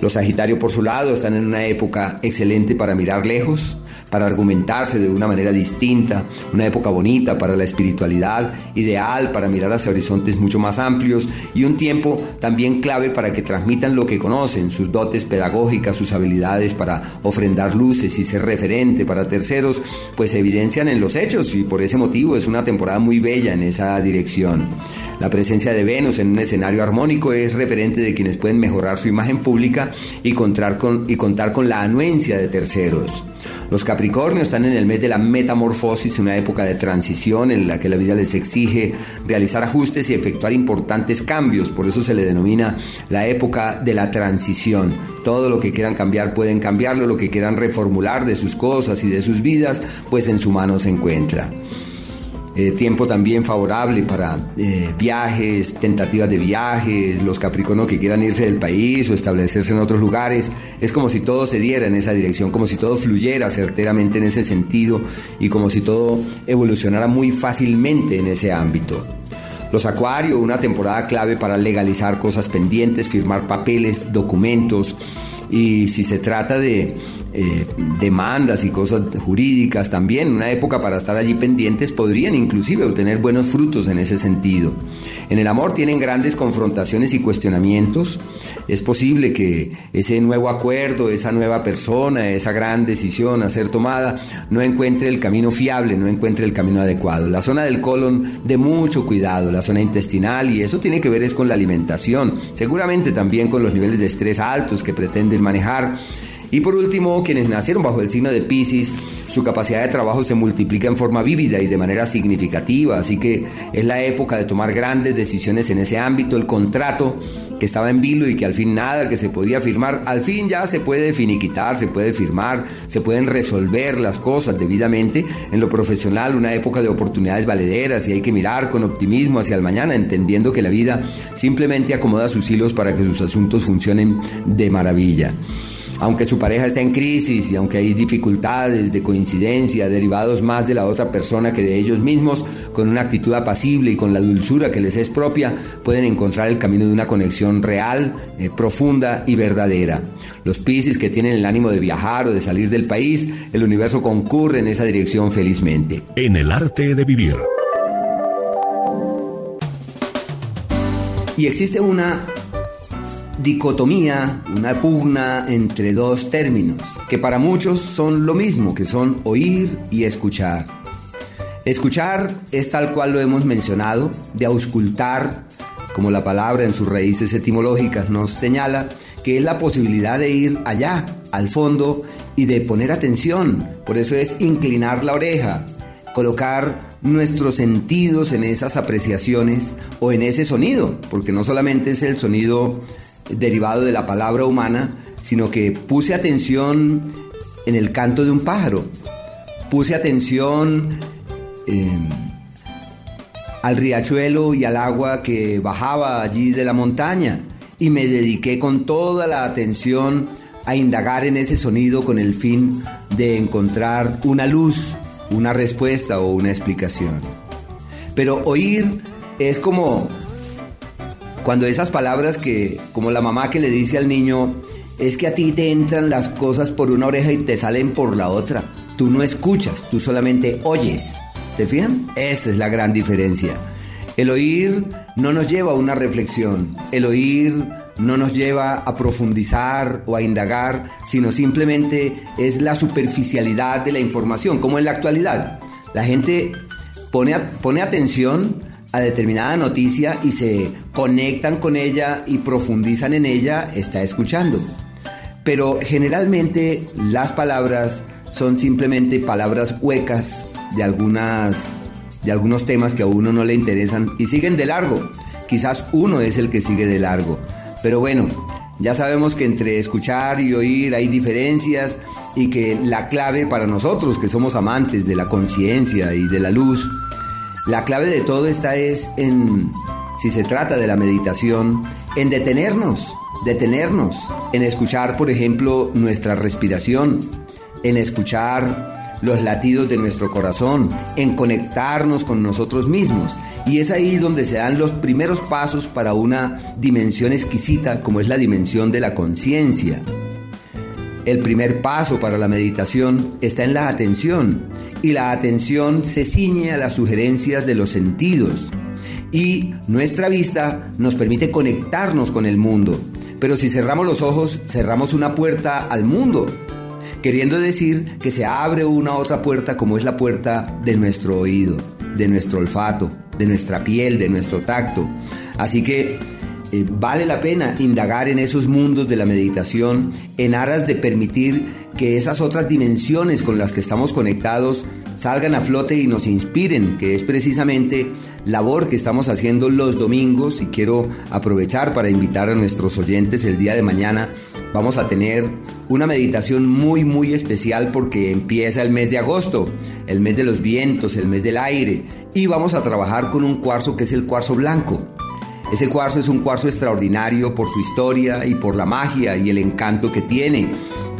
Los Sagitario por su lado están en una época excelente para mirar lejos, para argumentarse de una manera distinta, una época bonita para la espiritualidad, ideal para mirar hacia horizontes mucho más amplios y un tiempo también clave para que transmitan lo que conocen, sus dotes pedagógicas, sus habilidades para ofrendar luces y ser referente para terceros, pues se evidencian en los hechos y por ese motivo es una temporada muy bella en esa dirección. La presencia de Venus en un escenario armónico es referente de quienes pueden mejorar su imagen pública y contar con, y contar con la anuencia de terceros. Los Capricornios están en el mes de la metamorfosis, una época de transición en la que la vida les exige realizar ajustes y efectuar importantes cambios, por eso se le denomina la época de la transición. Todo lo que quieran cambiar pueden cambiarlo, lo que quieran reformular de sus cosas y de sus vidas, pues en su mano se encuentra. Eh, tiempo también favorable para eh, viajes, tentativas de viajes, los capricornios que quieran irse del país o establecerse en otros lugares. Es como si todo se diera en esa dirección, como si todo fluyera certeramente en ese sentido y como si todo evolucionara muy fácilmente en ese ámbito. Los Acuarios, una temporada clave para legalizar cosas pendientes, firmar papeles, documentos y si se trata de eh, demandas y cosas jurídicas también, una época para estar allí pendientes, podrían inclusive obtener buenos frutos en ese sentido. En el amor tienen grandes confrontaciones y cuestionamientos. Es posible que ese nuevo acuerdo, esa nueva persona, esa gran decisión a ser tomada, no encuentre el camino fiable, no encuentre el camino adecuado. La zona del colon de mucho cuidado, la zona intestinal, y eso tiene que ver es con la alimentación, seguramente también con los niveles de estrés altos que pretenden manejar y por último, quienes nacieron bajo el signo de Pisces, su capacidad de trabajo se multiplica en forma vívida y de manera significativa, así que es la época de tomar grandes decisiones en ese ámbito. El contrato que estaba en vilo y que al fin nada que se podía firmar, al fin ya se puede finiquitar, se puede firmar, se pueden resolver las cosas debidamente. En lo profesional, una época de oportunidades valederas y hay que mirar con optimismo hacia el mañana, entendiendo que la vida simplemente acomoda sus hilos para que sus asuntos funcionen de maravilla aunque su pareja está en crisis y aunque hay dificultades de coincidencia derivados más de la otra persona que de ellos mismos, con una actitud apacible y con la dulzura que les es propia, pueden encontrar el camino de una conexión real, eh, profunda y verdadera. Los Piscis que tienen el ánimo de viajar o de salir del país, el universo concurre en esa dirección felizmente. En el arte de vivir. Y existe una dicotomía, una pugna entre dos términos, que para muchos son lo mismo, que son oír y escuchar. Escuchar es tal cual lo hemos mencionado, de auscultar, como la palabra en sus raíces etimológicas nos señala, que es la posibilidad de ir allá, al fondo, y de poner atención. Por eso es inclinar la oreja, colocar nuestros sentidos en esas apreciaciones o en ese sonido, porque no solamente es el sonido derivado de la palabra humana, sino que puse atención en el canto de un pájaro, puse atención em, al riachuelo y al agua que bajaba allí de la montaña y me dediqué con toda la atención a indagar en ese sonido con el fin de encontrar una luz, una respuesta o una explicación. Pero oír es como cuando esas palabras que, como la mamá que le dice al niño, es que a ti te entran las cosas por una oreja y te salen por la otra. Tú no escuchas, tú solamente oyes. ¿Se fijan? Esa es la gran diferencia. El oír no nos lleva a una reflexión. El oír no nos lleva a profundizar o a indagar, sino simplemente es la superficialidad de la información, como en la actualidad. La gente pone, pone atención a determinada noticia y se conectan con ella y profundizan en ella, está escuchando. Pero generalmente las palabras son simplemente palabras huecas de algunas de algunos temas que a uno no le interesan y siguen de largo. Quizás uno es el que sigue de largo. Pero bueno, ya sabemos que entre escuchar y oír hay diferencias y que la clave para nosotros que somos amantes de la conciencia y de la luz, la clave de todo está es en, si se trata de la meditación, en detenernos, detenernos, en escuchar, por ejemplo, nuestra respiración, en escuchar los latidos de nuestro corazón, en conectarnos con nosotros mismos y es ahí donde se dan los primeros pasos para una dimensión exquisita como es la dimensión de la conciencia. El primer paso para la meditación está en la atención y la atención se ciñe a las sugerencias de los sentidos y nuestra vista nos permite conectarnos con el mundo. Pero si cerramos los ojos, cerramos una puerta al mundo, queriendo decir que se abre una otra puerta como es la puerta de nuestro oído, de nuestro olfato, de nuestra piel, de nuestro tacto. Así que eh, vale la pena indagar en esos mundos de la meditación en aras de permitir que esas otras dimensiones con las que estamos conectados salgan a flote y nos inspiren, que es precisamente labor que estamos haciendo los domingos y quiero aprovechar para invitar a nuestros oyentes el día de mañana. Vamos a tener una meditación muy muy especial porque empieza el mes de agosto, el mes de los vientos, el mes del aire y vamos a trabajar con un cuarzo que es el cuarzo blanco. Ese cuarzo es un cuarzo extraordinario por su historia y por la magia y el encanto que tiene.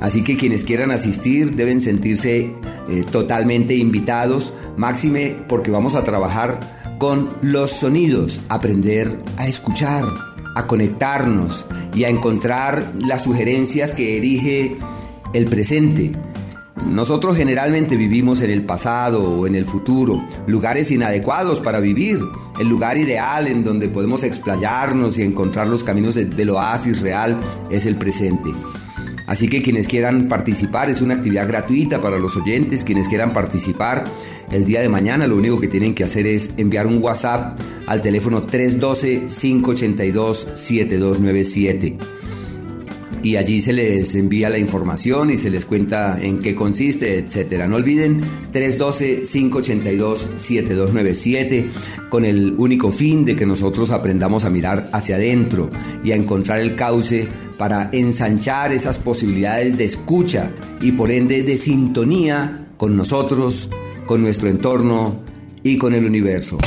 Así que quienes quieran asistir deben sentirse eh, totalmente invitados, máxime porque vamos a trabajar con los sonidos, aprender a escuchar, a conectarnos y a encontrar las sugerencias que erige el presente nosotros generalmente vivimos en el pasado o en el futuro, lugares inadecuados para vivir. El lugar ideal en donde podemos explayarnos y encontrar los caminos del oasis real es el presente. Así que quienes quieran participar, es una actividad gratuita para los oyentes, quienes quieran participar el día de mañana, lo único que tienen que hacer es enviar un WhatsApp al teléfono 312-582-7297 y allí se les envía la información y se les cuenta en qué consiste, etcétera. No olviden 312-582-7297 con el único fin de que nosotros aprendamos a mirar hacia adentro y a encontrar el cauce para ensanchar esas posibilidades de escucha y por ende de sintonía con nosotros, con nuestro entorno y con el universo.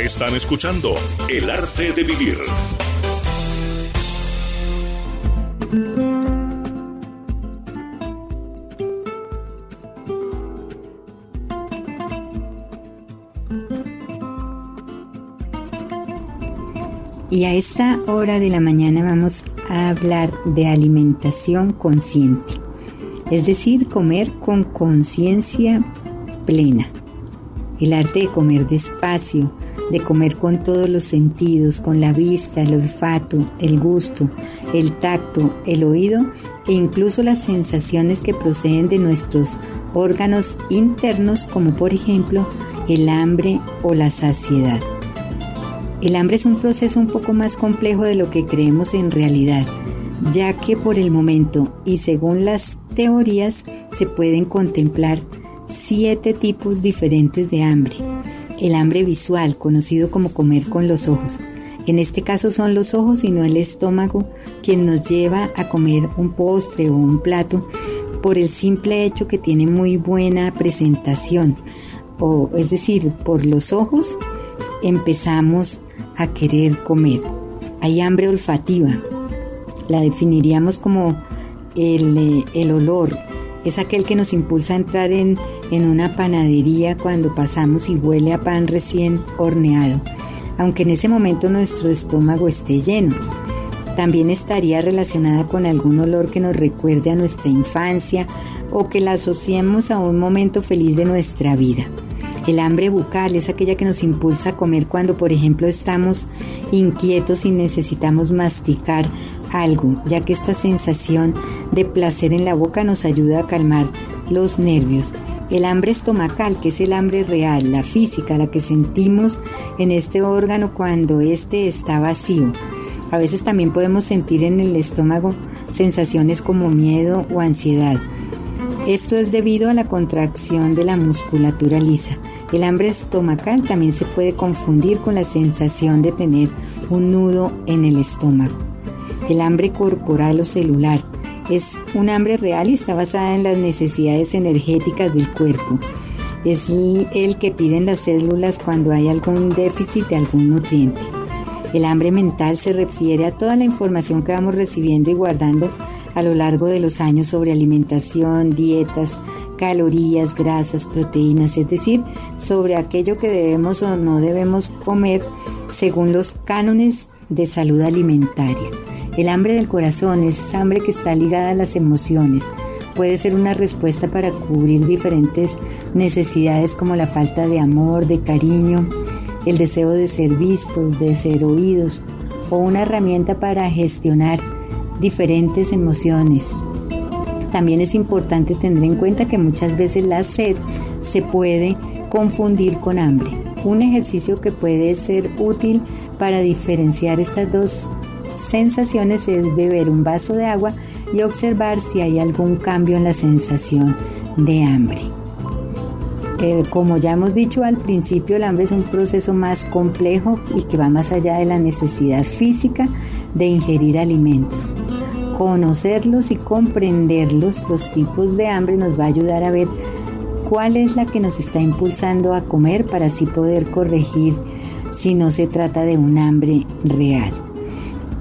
Están escuchando El arte de vivir y a esta hora de la mañana vamos a hablar de alimentación consciente, es decir, comer con conciencia plena. El arte de comer despacio, de comer con todos los sentidos, con la vista, el olfato, el gusto, el tacto, el oído e incluso las sensaciones que proceden de nuestros órganos internos como por ejemplo el hambre o la saciedad. El hambre es un proceso un poco más complejo de lo que creemos en realidad, ya que por el momento y según las teorías se pueden contemplar siete tipos diferentes de hambre el hambre visual, conocido como comer con los ojos. En este caso son los ojos y no el estómago quien nos lleva a comer un postre o un plato por el simple hecho que tiene muy buena presentación. O es decir, por los ojos empezamos a querer comer. Hay hambre olfativa. la definiríamos como el, eh, el olor, es aquel que nos impulsa a entrar en, en una panadería cuando pasamos y huele a pan recién horneado, aunque en ese momento nuestro estómago esté lleno. También estaría relacionada con algún olor que nos recuerde a nuestra infancia o que la asociemos a un momento feliz de nuestra vida. El hambre bucal es aquella que nos impulsa a comer cuando, por ejemplo, estamos inquietos y necesitamos masticar algo, ya que esta sensación de placer en la boca nos ayuda a calmar los nervios. El hambre estomacal, que es el hambre real, la física, la que sentimos en este órgano cuando éste está vacío. A veces también podemos sentir en el estómago sensaciones como miedo o ansiedad. Esto es debido a la contracción de la musculatura lisa. El hambre estomacal también se puede confundir con la sensación de tener un nudo en el estómago. El hambre corporal o celular es un hambre real y está basada en las necesidades energéticas del cuerpo. Es el que piden las células cuando hay algún déficit de algún nutriente. El hambre mental se refiere a toda la información que vamos recibiendo y guardando a lo largo de los años sobre alimentación, dietas, calorías, grasas, proteínas, es decir, sobre aquello que debemos o no debemos comer según los cánones de salud alimentaria. El hambre del corazón es hambre que está ligada a las emociones. Puede ser una respuesta para cubrir diferentes necesidades como la falta de amor, de cariño, el deseo de ser vistos, de ser oídos o una herramienta para gestionar diferentes emociones. También es importante tener en cuenta que muchas veces la sed se puede confundir con hambre. Un ejercicio que puede ser útil para diferenciar estas dos sensaciones es beber un vaso de agua y observar si hay algún cambio en la sensación de hambre. Eh, como ya hemos dicho al principio, el hambre es un proceso más complejo y que va más allá de la necesidad física de ingerir alimentos. Conocerlos y comprenderlos, los tipos de hambre, nos va a ayudar a ver cuál es la que nos está impulsando a comer para así poder corregir si no se trata de un hambre real.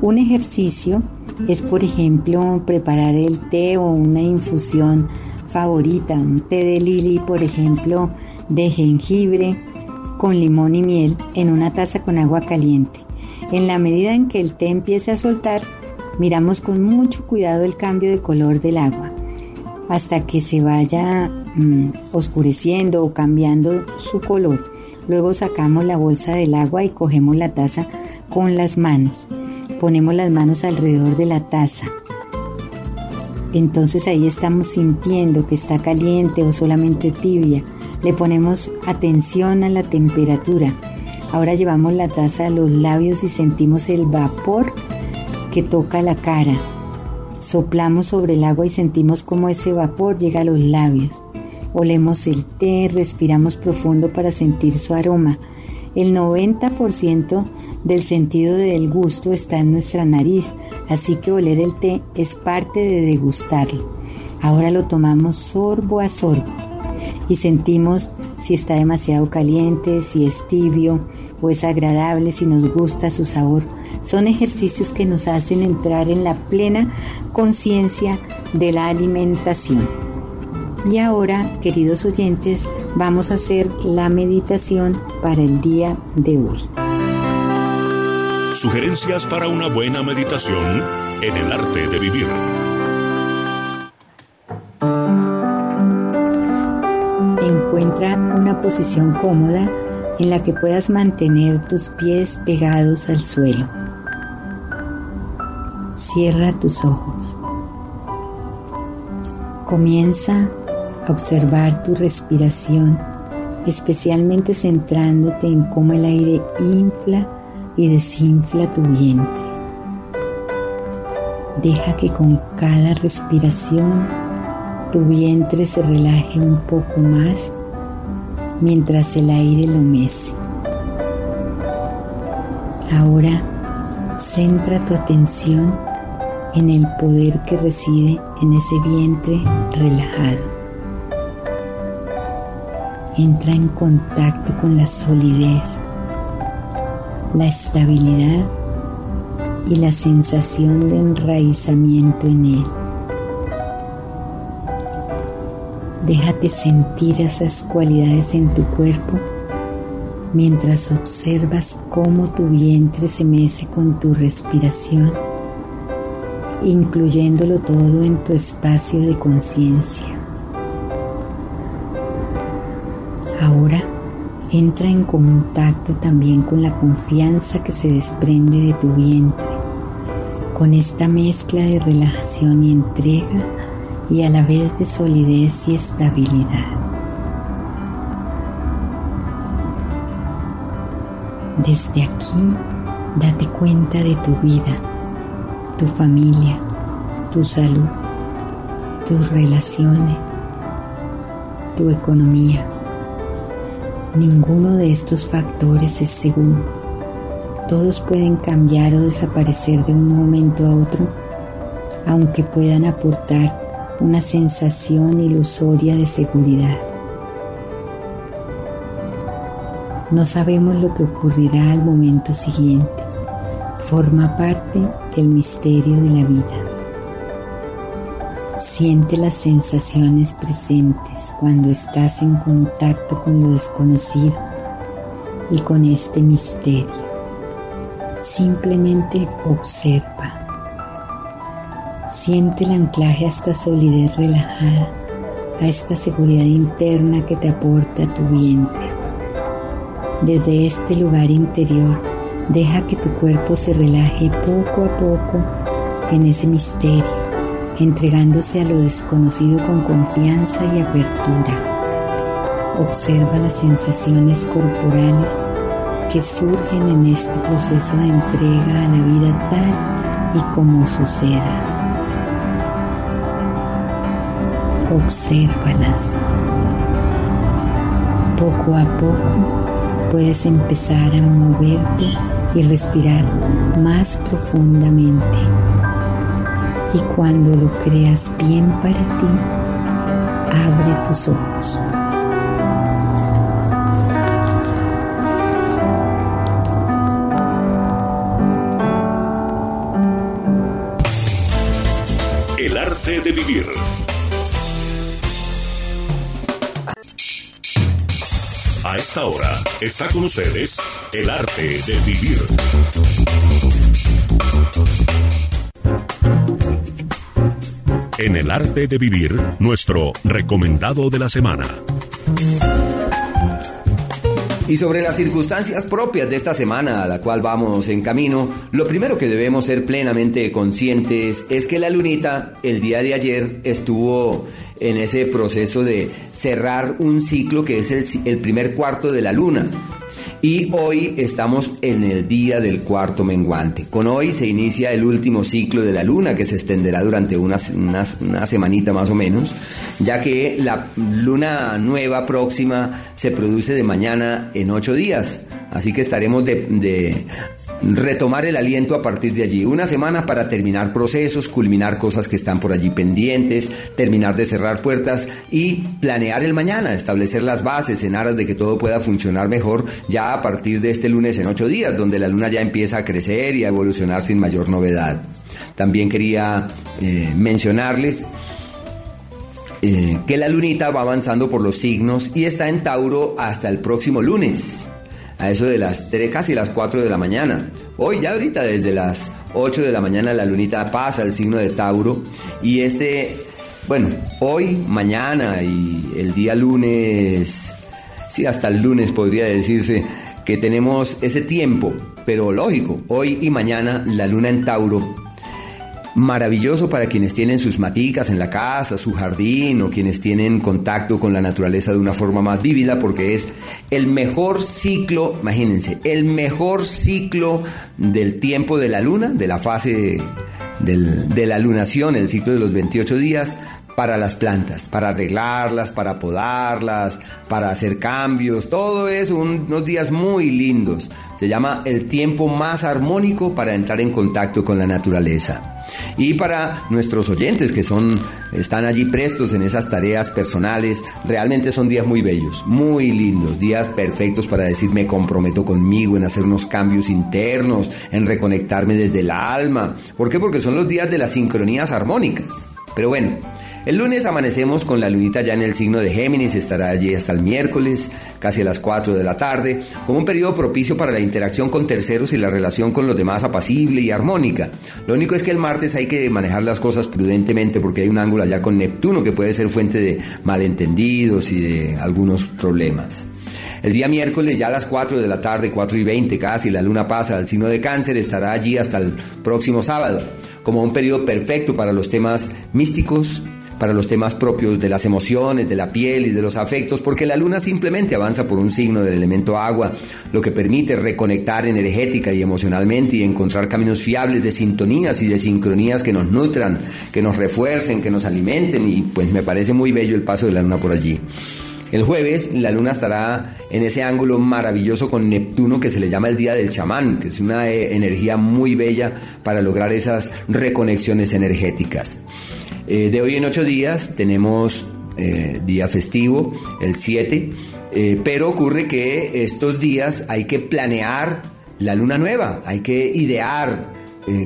Un ejercicio es, por ejemplo, preparar el té o una infusión favorita, un té de lili, por ejemplo, de jengibre con limón y miel en una taza con agua caliente. En la medida en que el té empiece a soltar, miramos con mucho cuidado el cambio de color del agua hasta que se vaya mm, oscureciendo o cambiando su color. Luego sacamos la bolsa del agua y cogemos la taza con las manos. Ponemos las manos alrededor de la taza entonces ahí estamos sintiendo que está caliente o solamente tibia. Le ponemos atención a la temperatura. Ahora llevamos la taza a los labios y sentimos el vapor que toca la cara. Soplamos sobre el agua y sentimos cómo ese vapor llega a los labios. Olemos el té, respiramos profundo para sentir su aroma. El 90% del sentido del gusto está en nuestra nariz, así que oler el té es parte de degustarlo. Ahora lo tomamos sorbo a sorbo y sentimos si está demasiado caliente, si es tibio o es agradable, si nos gusta su sabor. Son ejercicios que nos hacen entrar en la plena conciencia de la alimentación. Y ahora, queridos oyentes, vamos a hacer la meditación para el día de hoy. Sugerencias para una buena meditación en el arte de vivir. Encuentra una posición cómoda en la que puedas mantener tus pies pegados al suelo. Cierra tus ojos. Comienza observar tu respiración, especialmente centrándote en cómo el aire infla y desinfla tu vientre. Deja que con cada respiración tu vientre se relaje un poco más mientras el aire lo mece. Ahora centra tu atención en el poder que reside en ese vientre relajado entra en contacto con la solidez, la estabilidad y la sensación de enraizamiento en él. Déjate sentir esas cualidades en tu cuerpo mientras observas cómo tu vientre se mece con tu respiración, incluyéndolo todo en tu espacio de conciencia. Ahora entra en contacto también con la confianza que se desprende de tu vientre, con esta mezcla de relajación y entrega y a la vez de solidez y estabilidad. Desde aquí, date cuenta de tu vida, tu familia, tu salud, tus relaciones, tu economía. Ninguno de estos factores es seguro. Todos pueden cambiar o desaparecer de un momento a otro, aunque puedan aportar una sensación ilusoria de seguridad. No sabemos lo que ocurrirá al momento siguiente. Forma parte del misterio de la vida. Siente las sensaciones presentes cuando estás en contacto con lo desconocido y con este misterio. Simplemente observa. Siente el anclaje a esta solidez relajada, a esta seguridad interna que te aporta tu vientre. Desde este lugar interior, deja que tu cuerpo se relaje poco a poco en ese misterio, entregándose a lo desconocido con confianza y apertura. Observa las sensaciones corporales que surgen en este proceso de entrega a la vida tal y como suceda. Obsérvalas. Poco a poco puedes empezar a moverte y respirar más profundamente. Y cuando lo creas bien para ti, abre tus ojos. Esta hora está con ustedes el arte de vivir. En el arte de vivir, nuestro recomendado de la semana. Y sobre las circunstancias propias de esta semana a la cual vamos en camino, lo primero que debemos ser plenamente conscientes es que la lunita el día de ayer estuvo en ese proceso de cerrar un ciclo que es el, primer cuarto de la luna. Y hoy estamos en el día del cuarto menguante. Con hoy se inicia el último ciclo de la luna que se extenderá durante una, una, semanita más o menos, ya que la luna nueva próxima se produce de mañana en ocho días. Así que estaremos de retomar el aliento a partir de allí. Una semana para terminar procesos, culminar cosas que están por allí pendientes, terminar de cerrar puertas y planear el mañana, establecer las bases en aras de que todo pueda funcionar mejor ya a partir de este lunes en ocho días, donde la luna ya empieza a crecer y a evolucionar sin mayor novedad. También quería eh, mencionarles eh, que la lunita va avanzando por los signos y está en Tauro hasta el próximo lunes a eso de las 3, casi las 4 de la mañana. Hoy ya ahorita desde las 8 de la mañana la lunita pasa al signo de Tauro y este, bueno, hoy, mañana y el día lunes, sí, hasta el lunes podría decirse que tenemos ese tiempo, pero lógico, hoy y mañana la luna en Tauro maravilloso para quienes tienen sus maticas en la casa, su jardín o quienes tienen contacto con la naturaleza de una forma más vívida porque es el mejor ciclo, imagínense, el mejor ciclo del tiempo de la luna, de la fase de la lunación, el ciclo de los 28 días, para las plantas, para arreglarlas, para podarlas, para hacer cambios. Todo es unos días muy lindos. Se llama el tiempo más armónico para entrar en contacto con la naturaleza. Y para nuestros oyentes que son están allí prestos en esas tareas personales, realmente son días muy bellos, muy lindos, días perfectos para decir me comprometo conmigo en hacer unos cambios internos, en reconectarme desde el alma. ¿Por qué? Porque son los días de las sincronías armónicas. Pero bueno, el lunes amanecemos con la lunita ya en el signo de Géminis, estará allí hasta el miércoles, casi a las 4 de la tarde, como un periodo propicio para la interacción con terceros y la relación con los demás apacible y armónica. Lo único es que el martes hay que manejar las cosas prudentemente porque hay un ángulo allá con Neptuno que puede ser fuente de malentendidos y de algunos problemas. El día miércoles, ya a las 4 de la tarde, 4 y 20 casi, la luna pasa al signo de cáncer, estará allí hasta el próximo sábado, como un periodo perfecto para los temas místicos, para los temas propios de las emociones, de la piel y de los afectos, porque la luna simplemente avanza por un signo del elemento agua, lo que permite reconectar energética y emocionalmente y encontrar caminos fiables de sintonías y de sincronías que nos nutran, que nos refuercen, que nos alimenten y pues me parece muy bello el paso de la luna por allí. El jueves la luna estará en ese ángulo maravilloso con Neptuno que se le llama el día del chamán, que es una eh, energía muy bella para lograr esas reconexiones energéticas. Eh, de hoy en ocho días tenemos eh, día festivo, el 7, eh, pero ocurre que estos días hay que planear la luna nueva, hay que idear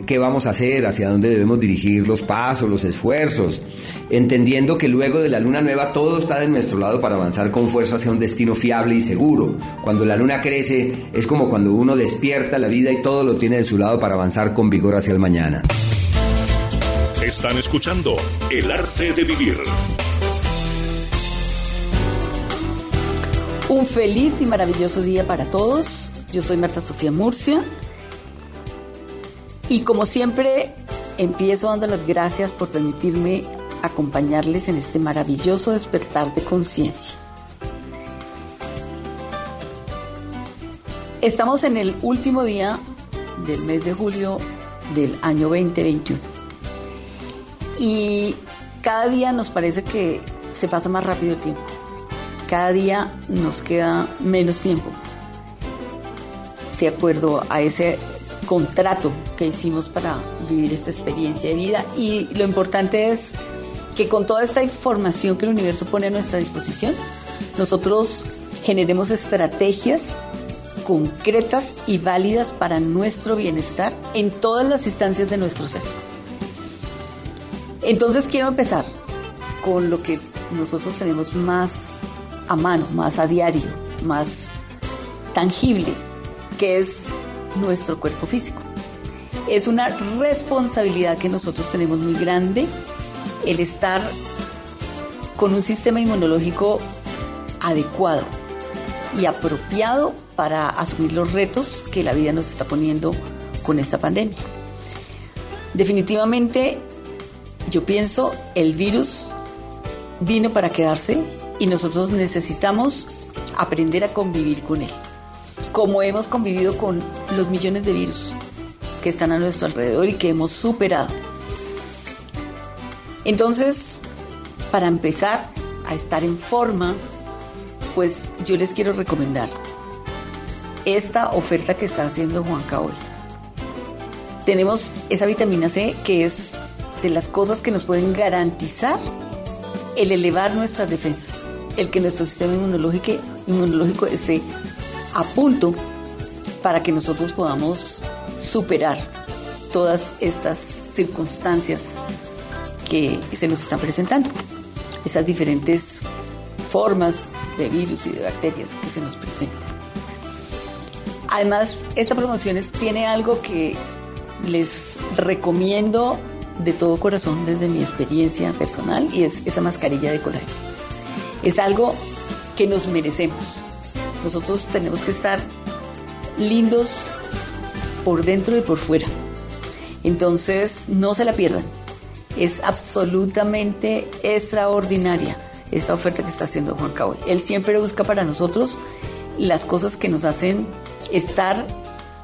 qué vamos a hacer, hacia dónde debemos dirigir los pasos, los esfuerzos, entendiendo que luego de la luna nueva todo está de nuestro lado para avanzar con fuerza hacia un destino fiable y seguro. Cuando la luna crece es como cuando uno despierta la vida y todo lo tiene de su lado para avanzar con vigor hacia el mañana. Están escuchando El arte de vivir. Un feliz y maravilloso día para todos. Yo soy Marta Sofía Murcia. Y como siempre, empiezo dando las gracias por permitirme acompañarles en este maravilloso despertar de conciencia. Estamos en el último día del mes de julio del año 2021 y cada día nos parece que se pasa más rápido el tiempo. Cada día nos queda menos tiempo. De acuerdo a ese contrato que hicimos para vivir esta experiencia de vida. Y lo importante es que con toda esta información que el universo pone a nuestra disposición, nosotros generemos estrategias concretas y válidas para nuestro bienestar en todas las instancias de nuestro ser. Entonces quiero empezar con lo que nosotros tenemos más a mano, más a diario, más tangible, que es nuestro cuerpo físico. Es una responsabilidad que nosotros tenemos muy grande el estar con un sistema inmunológico adecuado y apropiado para asumir los retos que la vida nos está poniendo con esta pandemia. Definitivamente yo pienso, el virus vino para quedarse y nosotros necesitamos aprender a convivir con él, como hemos convivido con los millones de virus que están a nuestro alrededor y que hemos superado. Entonces, para empezar a estar en forma, pues yo les quiero recomendar esta oferta que está haciendo Juanca hoy. Tenemos esa vitamina C que es de las cosas que nos pueden garantizar el elevar nuestras defensas, el que nuestro sistema inmunológico, inmunológico esté a punto para que nosotros podamos superar todas estas circunstancias que se nos están presentando, esas diferentes formas de virus y de bacterias que se nos presentan. Además, esta promoción tiene algo que les recomiendo de todo corazón desde mi experiencia personal y es esa mascarilla de colágeno. Es algo que nos merecemos. Nosotros tenemos que estar lindos por dentro y por fuera. Entonces, no se la pierdan. Es absolutamente extraordinaria esta oferta que está haciendo Juan Cabo. Él siempre busca para nosotros las cosas que nos hacen estar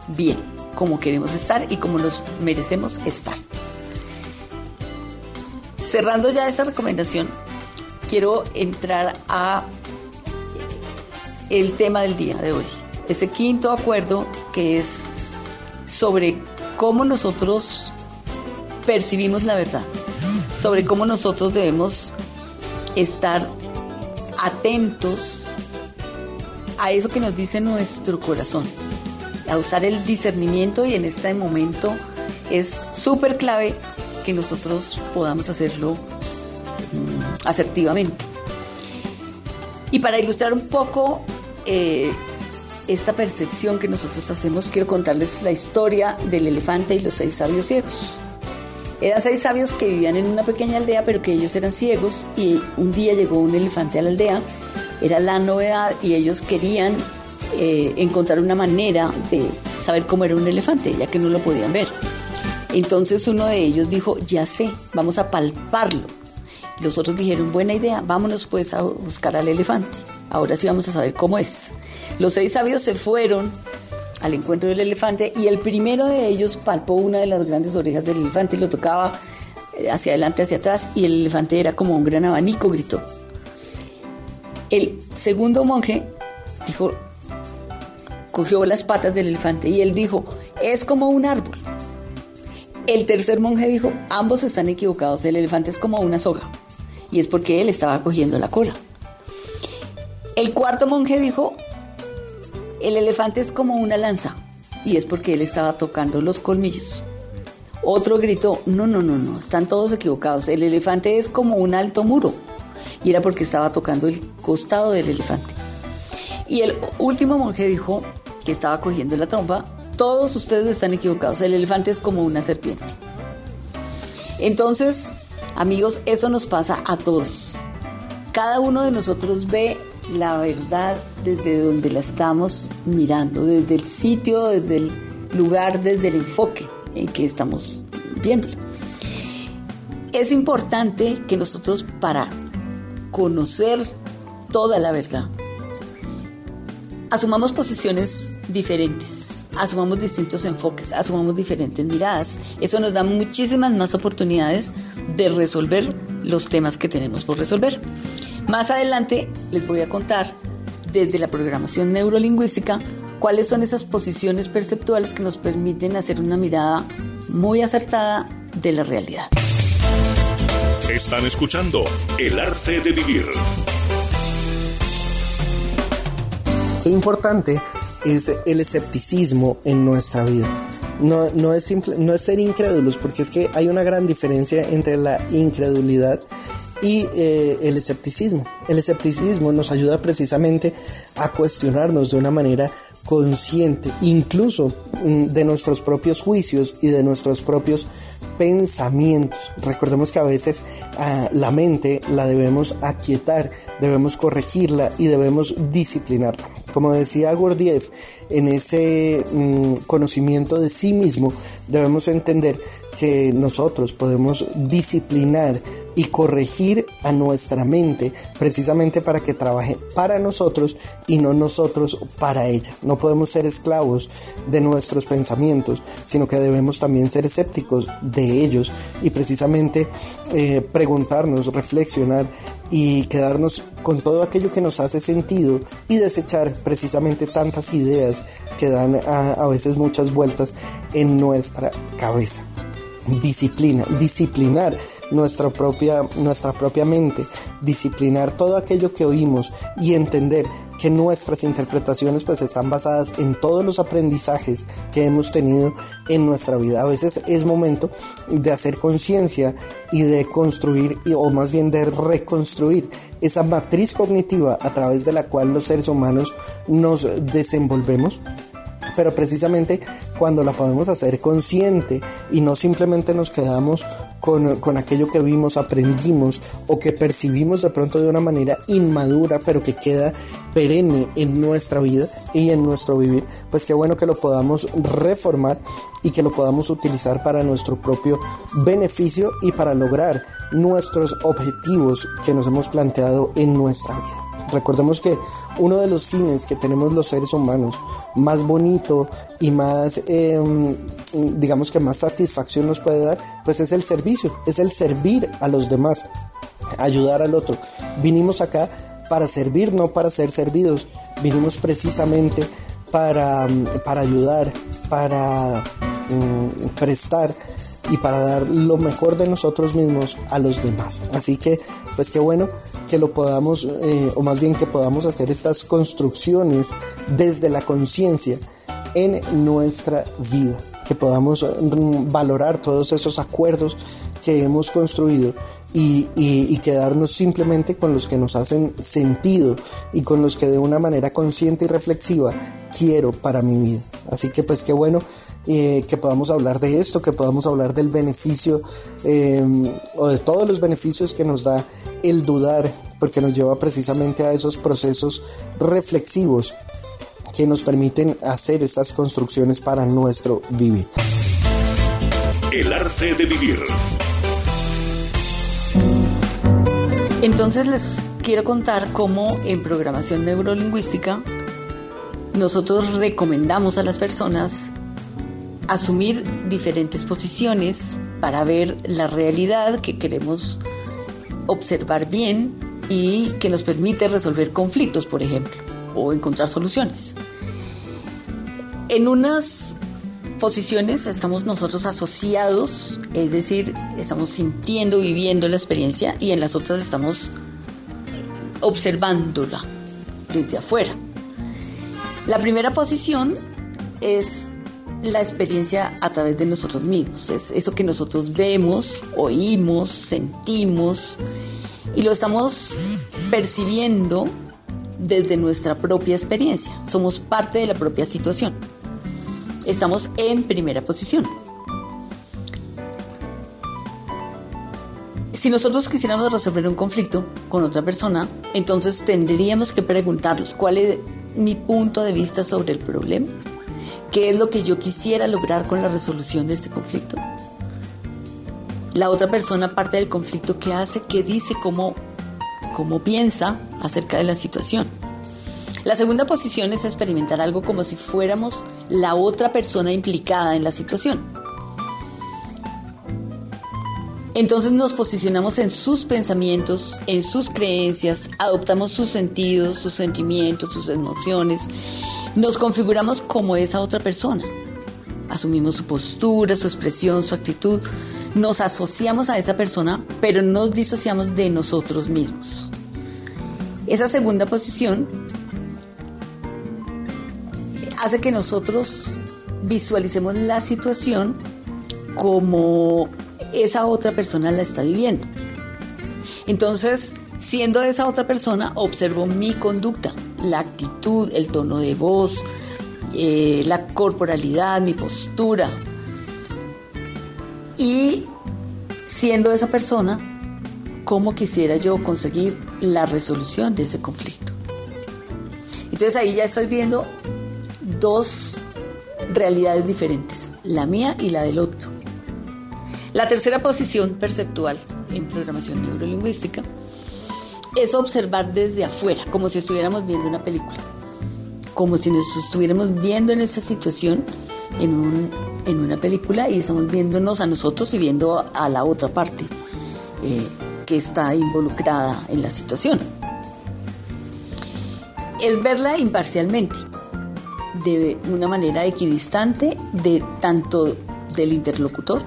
bien, como queremos estar y como nos merecemos estar. Cerrando ya esta recomendación, quiero entrar a el tema del día de hoy. Ese quinto acuerdo que es sobre cómo nosotros percibimos la verdad, sobre cómo nosotros debemos estar atentos a eso que nos dice nuestro corazón, a usar el discernimiento y en este momento es súper clave que nosotros podamos hacerlo mm, asertivamente. Y para ilustrar un poco eh, esta percepción que nosotros hacemos, quiero contarles la historia del elefante y los seis sabios ciegos. Eran seis sabios que vivían en una pequeña aldea, pero que ellos eran ciegos y un día llegó un elefante a la aldea. Era la novedad y ellos querían eh, encontrar una manera de saber cómo era un elefante, ya que no lo podían ver. Entonces uno de ellos dijo, ya sé, vamos a palparlo. Los otros dijeron, buena idea, vámonos pues a buscar al elefante. Ahora sí vamos a saber cómo es. Los seis sabios se fueron al encuentro del elefante y el primero de ellos palpó una de las grandes orejas del elefante y lo tocaba eh, hacia adelante, hacia atrás y el elefante era como un gran abanico, gritó. El segundo monje dijo, cogió las patas del elefante y él dijo, es como un árbol. El tercer monje dijo, ambos están equivocados, el elefante es como una soga y es porque él estaba cogiendo la cola. El cuarto monje dijo, el elefante es como una lanza y es porque él estaba tocando los colmillos. Otro gritó, no, no, no, no, están todos equivocados, el elefante es como un alto muro y era porque estaba tocando el costado del elefante. Y el último monje dijo que estaba cogiendo la trompa, todos ustedes están equivocados, el elefante es como una serpiente. Entonces, amigos, eso nos pasa a todos. Cada uno de nosotros ve la verdad desde donde la estamos mirando, desde el sitio, desde el lugar, desde el enfoque en que estamos viéndola. Es importante que nosotros para conocer toda la verdad asumamos posiciones diferentes, asumamos distintos enfoques, asumamos diferentes miradas. Eso nos da muchísimas más oportunidades de resolver los temas que tenemos por resolver. Más adelante les voy a contar desde la programación neurolingüística cuáles son esas posiciones perceptuales que nos permiten hacer una mirada muy acertada de la realidad. Están escuchando El arte de vivir. Qué importante es el escepticismo en nuestra vida. No, no, es simple, no es ser incrédulos, porque es que hay una gran diferencia entre la incredulidad y eh, el escepticismo. El escepticismo nos ayuda precisamente a cuestionarnos de una manera consciente, incluso mm, de nuestros propios juicios y de nuestros propios pensamientos. Recordemos que a veces ah, la mente la debemos aquietar, debemos corregirla y debemos disciplinarla. Como decía Gurdjieff, en ese mm, conocimiento de sí mismo debemos entender que nosotros podemos disciplinar y corregir a nuestra mente precisamente para que trabaje para nosotros y no nosotros para ella. No podemos ser esclavos de nuestros pensamientos, sino que debemos también ser escépticos de ellos y precisamente eh, preguntarnos, reflexionar y quedarnos con todo aquello que nos hace sentido y desechar precisamente tantas ideas que dan a, a veces muchas vueltas en nuestra cabeza disciplina, disciplinar nuestra propia, nuestra propia mente, disciplinar todo aquello que oímos y entender que nuestras interpretaciones pues están basadas en todos los aprendizajes que hemos tenido en nuestra vida. A veces es momento de hacer conciencia y de construir o más bien de reconstruir esa matriz cognitiva a través de la cual los seres humanos nos desenvolvemos pero precisamente cuando la podemos hacer consciente y no simplemente nos quedamos con, con, aquello que vimos, aprendimos o que percibimos de pronto de una manera inmadura, pero que queda perenne en nuestra vida y en nuestro vivir, pues qué bueno que lo podamos reformar y que lo podamos utilizar para nuestro propio beneficio y para lograr nuestros objetivos que nos hemos planteado en nuestra vida. Recordemos que uno de los fines que tenemos los seres humanos, más bonito y más, em, digamos que más satisfacción nos puede dar, pues es el servicio, es el servir a los demás, ayudar al otro. Vinimos acá para servir, no para ser servidos. Vinimos precisamente para, para ayudar, para mm, prestar y para dar lo mejor de nosotros mismos a los demás. Así que, pues qué bueno que lo podamos, eh, o más bien que podamos hacer estas construcciones desde la conciencia en nuestra vida, que podamos mm, valorar todos esos acuerdos que hemos construido y, y, quedarnos simplemente con los que nos hacen sentido y con los que de una manera consciente y reflexiva quiero para mi vida. Así que pues qué bueno eh, que podamos hablar de esto, que podamos hablar del beneficio em, o de todos los beneficios que nos da el dudar, porque nos lleva precisamente a esos procesos reflexivos que nos permiten hacer estas construcciones para nuestro vivir. El arte de vivir. Entonces les quiero contar cómo en programación neurolingüística nosotros recomendamos a las personas asumir diferentes posiciones para ver la realidad que queremos observar bien y que nos permite resolver conflictos, por ejemplo, o encontrar soluciones. En unas posiciones estamos nosotros asociados, es decir, estamos sintiendo, viviendo la experiencia y en las otras estamos observándola desde afuera. La primera posición es la experiencia a través de nosotros mismos, es eso que nosotros vemos, oímos, sentimos y lo estamos percibiendo desde nuestra propia experiencia, somos parte de la propia situación. Estamos en primera posición. Si nosotros quisiéramos resolver un conflicto con otra persona, entonces tendríamos que preguntarnos cuál es mi punto de vista sobre el problema, qué es lo que yo quisiera lograr con la resolución de este conflicto. La otra persona parte del conflicto, qué hace, qué dice, cómo, cómo piensa acerca de la situación. La segunda posición es experimentar algo como si fuéramos la otra persona implicada en la situación. Entonces nos posicionamos en sus pensamientos, en sus creencias, adoptamos sus sentidos, sus sentimientos, sus emociones, nos configuramos como esa otra persona. Asumimos su postura, su expresión, su actitud, nos asociamos a esa persona, pero nos disociamos de nosotros mismos. Esa segunda posición hace que nosotros visualicemos la situación como esa otra persona la está viviendo. Entonces, siendo esa otra persona, observo mi conducta, la actitud, el tono de voz, eh, la corporalidad, mi postura. Y siendo esa persona, ¿cómo quisiera yo conseguir la resolución de ese conflicto? Entonces ahí ya estoy viendo dos realidades diferentes, la mía y la del otro. La tercera posición perceptual en programación neurolingüística es observar desde afuera, como si estuviéramos viendo una película, como si nos estuviéramos viendo en esa situación en, una película y estamos viéndonos a nosotros y viendo a la otra parte eh, que está involucrada en la situación. Es verla imparcialmente, de una manera equidistante de tanto del interlocutor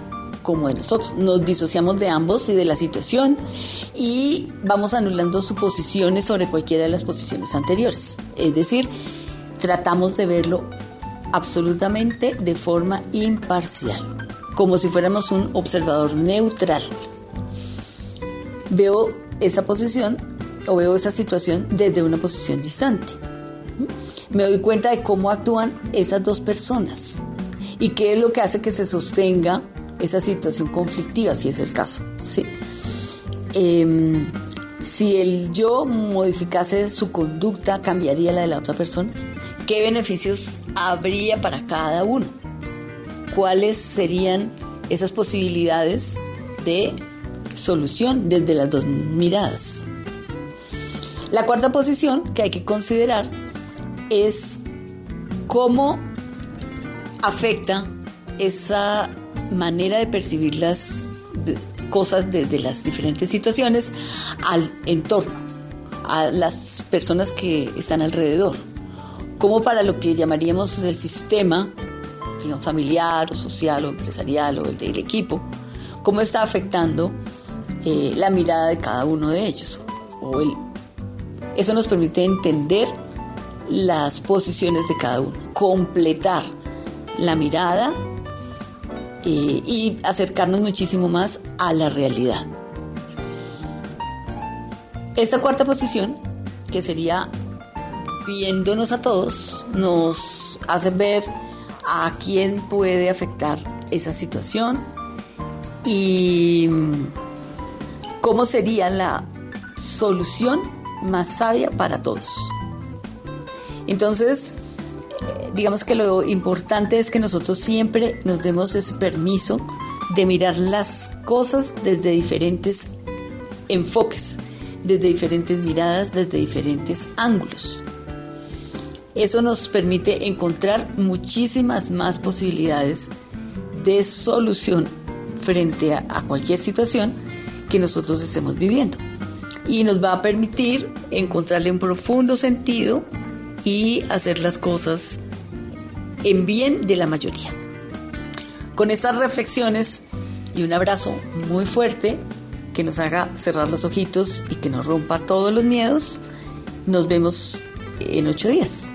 como de nosotros. Nos disociamos de ambos y de la situación y vamos anulando suposiciones sobre cualquiera de las posiciones anteriores. Es decir, tratamos de verlo absolutamente de forma imparcial, como si fuéramos un observador neutral. Veo esa posición o veo esa situación desde una posición distante me doy cuenta de cómo actúan esas dos personas y qué es lo que hace que se sostenga esa situación conflictiva, si es el caso. ¿sí? Em, si el yo modificase su conducta, cambiaría la de la otra persona. ¿Qué beneficios habría para cada uno? ¿Cuáles serían esas posibilidades de solución desde las dos miradas? La cuarta posición que hay que considerar es cómo afecta esa manera de percibir las cosas desde las diferentes situaciones al entorno, a las personas que están alrededor, como para lo que llamaríamos el sistema familiar o social o empresarial o el del equipo, cómo está afectando eh, la mirada de cada uno de ellos. O el, eso nos permite entender las posiciones de cada uno, completar la mirada y acercarnos muchísimo más a la realidad. Esta cuarta posición, que sería viéndonos a todos, nos hace ver a quién puede afectar esa situación y cómo sería la solución más sabia para todos. Entonces, digamos que lo importante es que nosotros siempre nos demos ese permiso de mirar las cosas desde diferentes enfoques, desde diferentes miradas, desde diferentes ángulos. Eso nos permite encontrar muchísimas más posibilidades de solución frente a, cualquier situación que nosotros estemos viviendo. Y nos va a permitir encontrarle un profundo sentido y hacer las cosas en bien de la mayoría. Con estas reflexiones y un abrazo muy fuerte que nos haga cerrar los ojitos y que nos rompa todos los miedos, nos vemos en ocho días.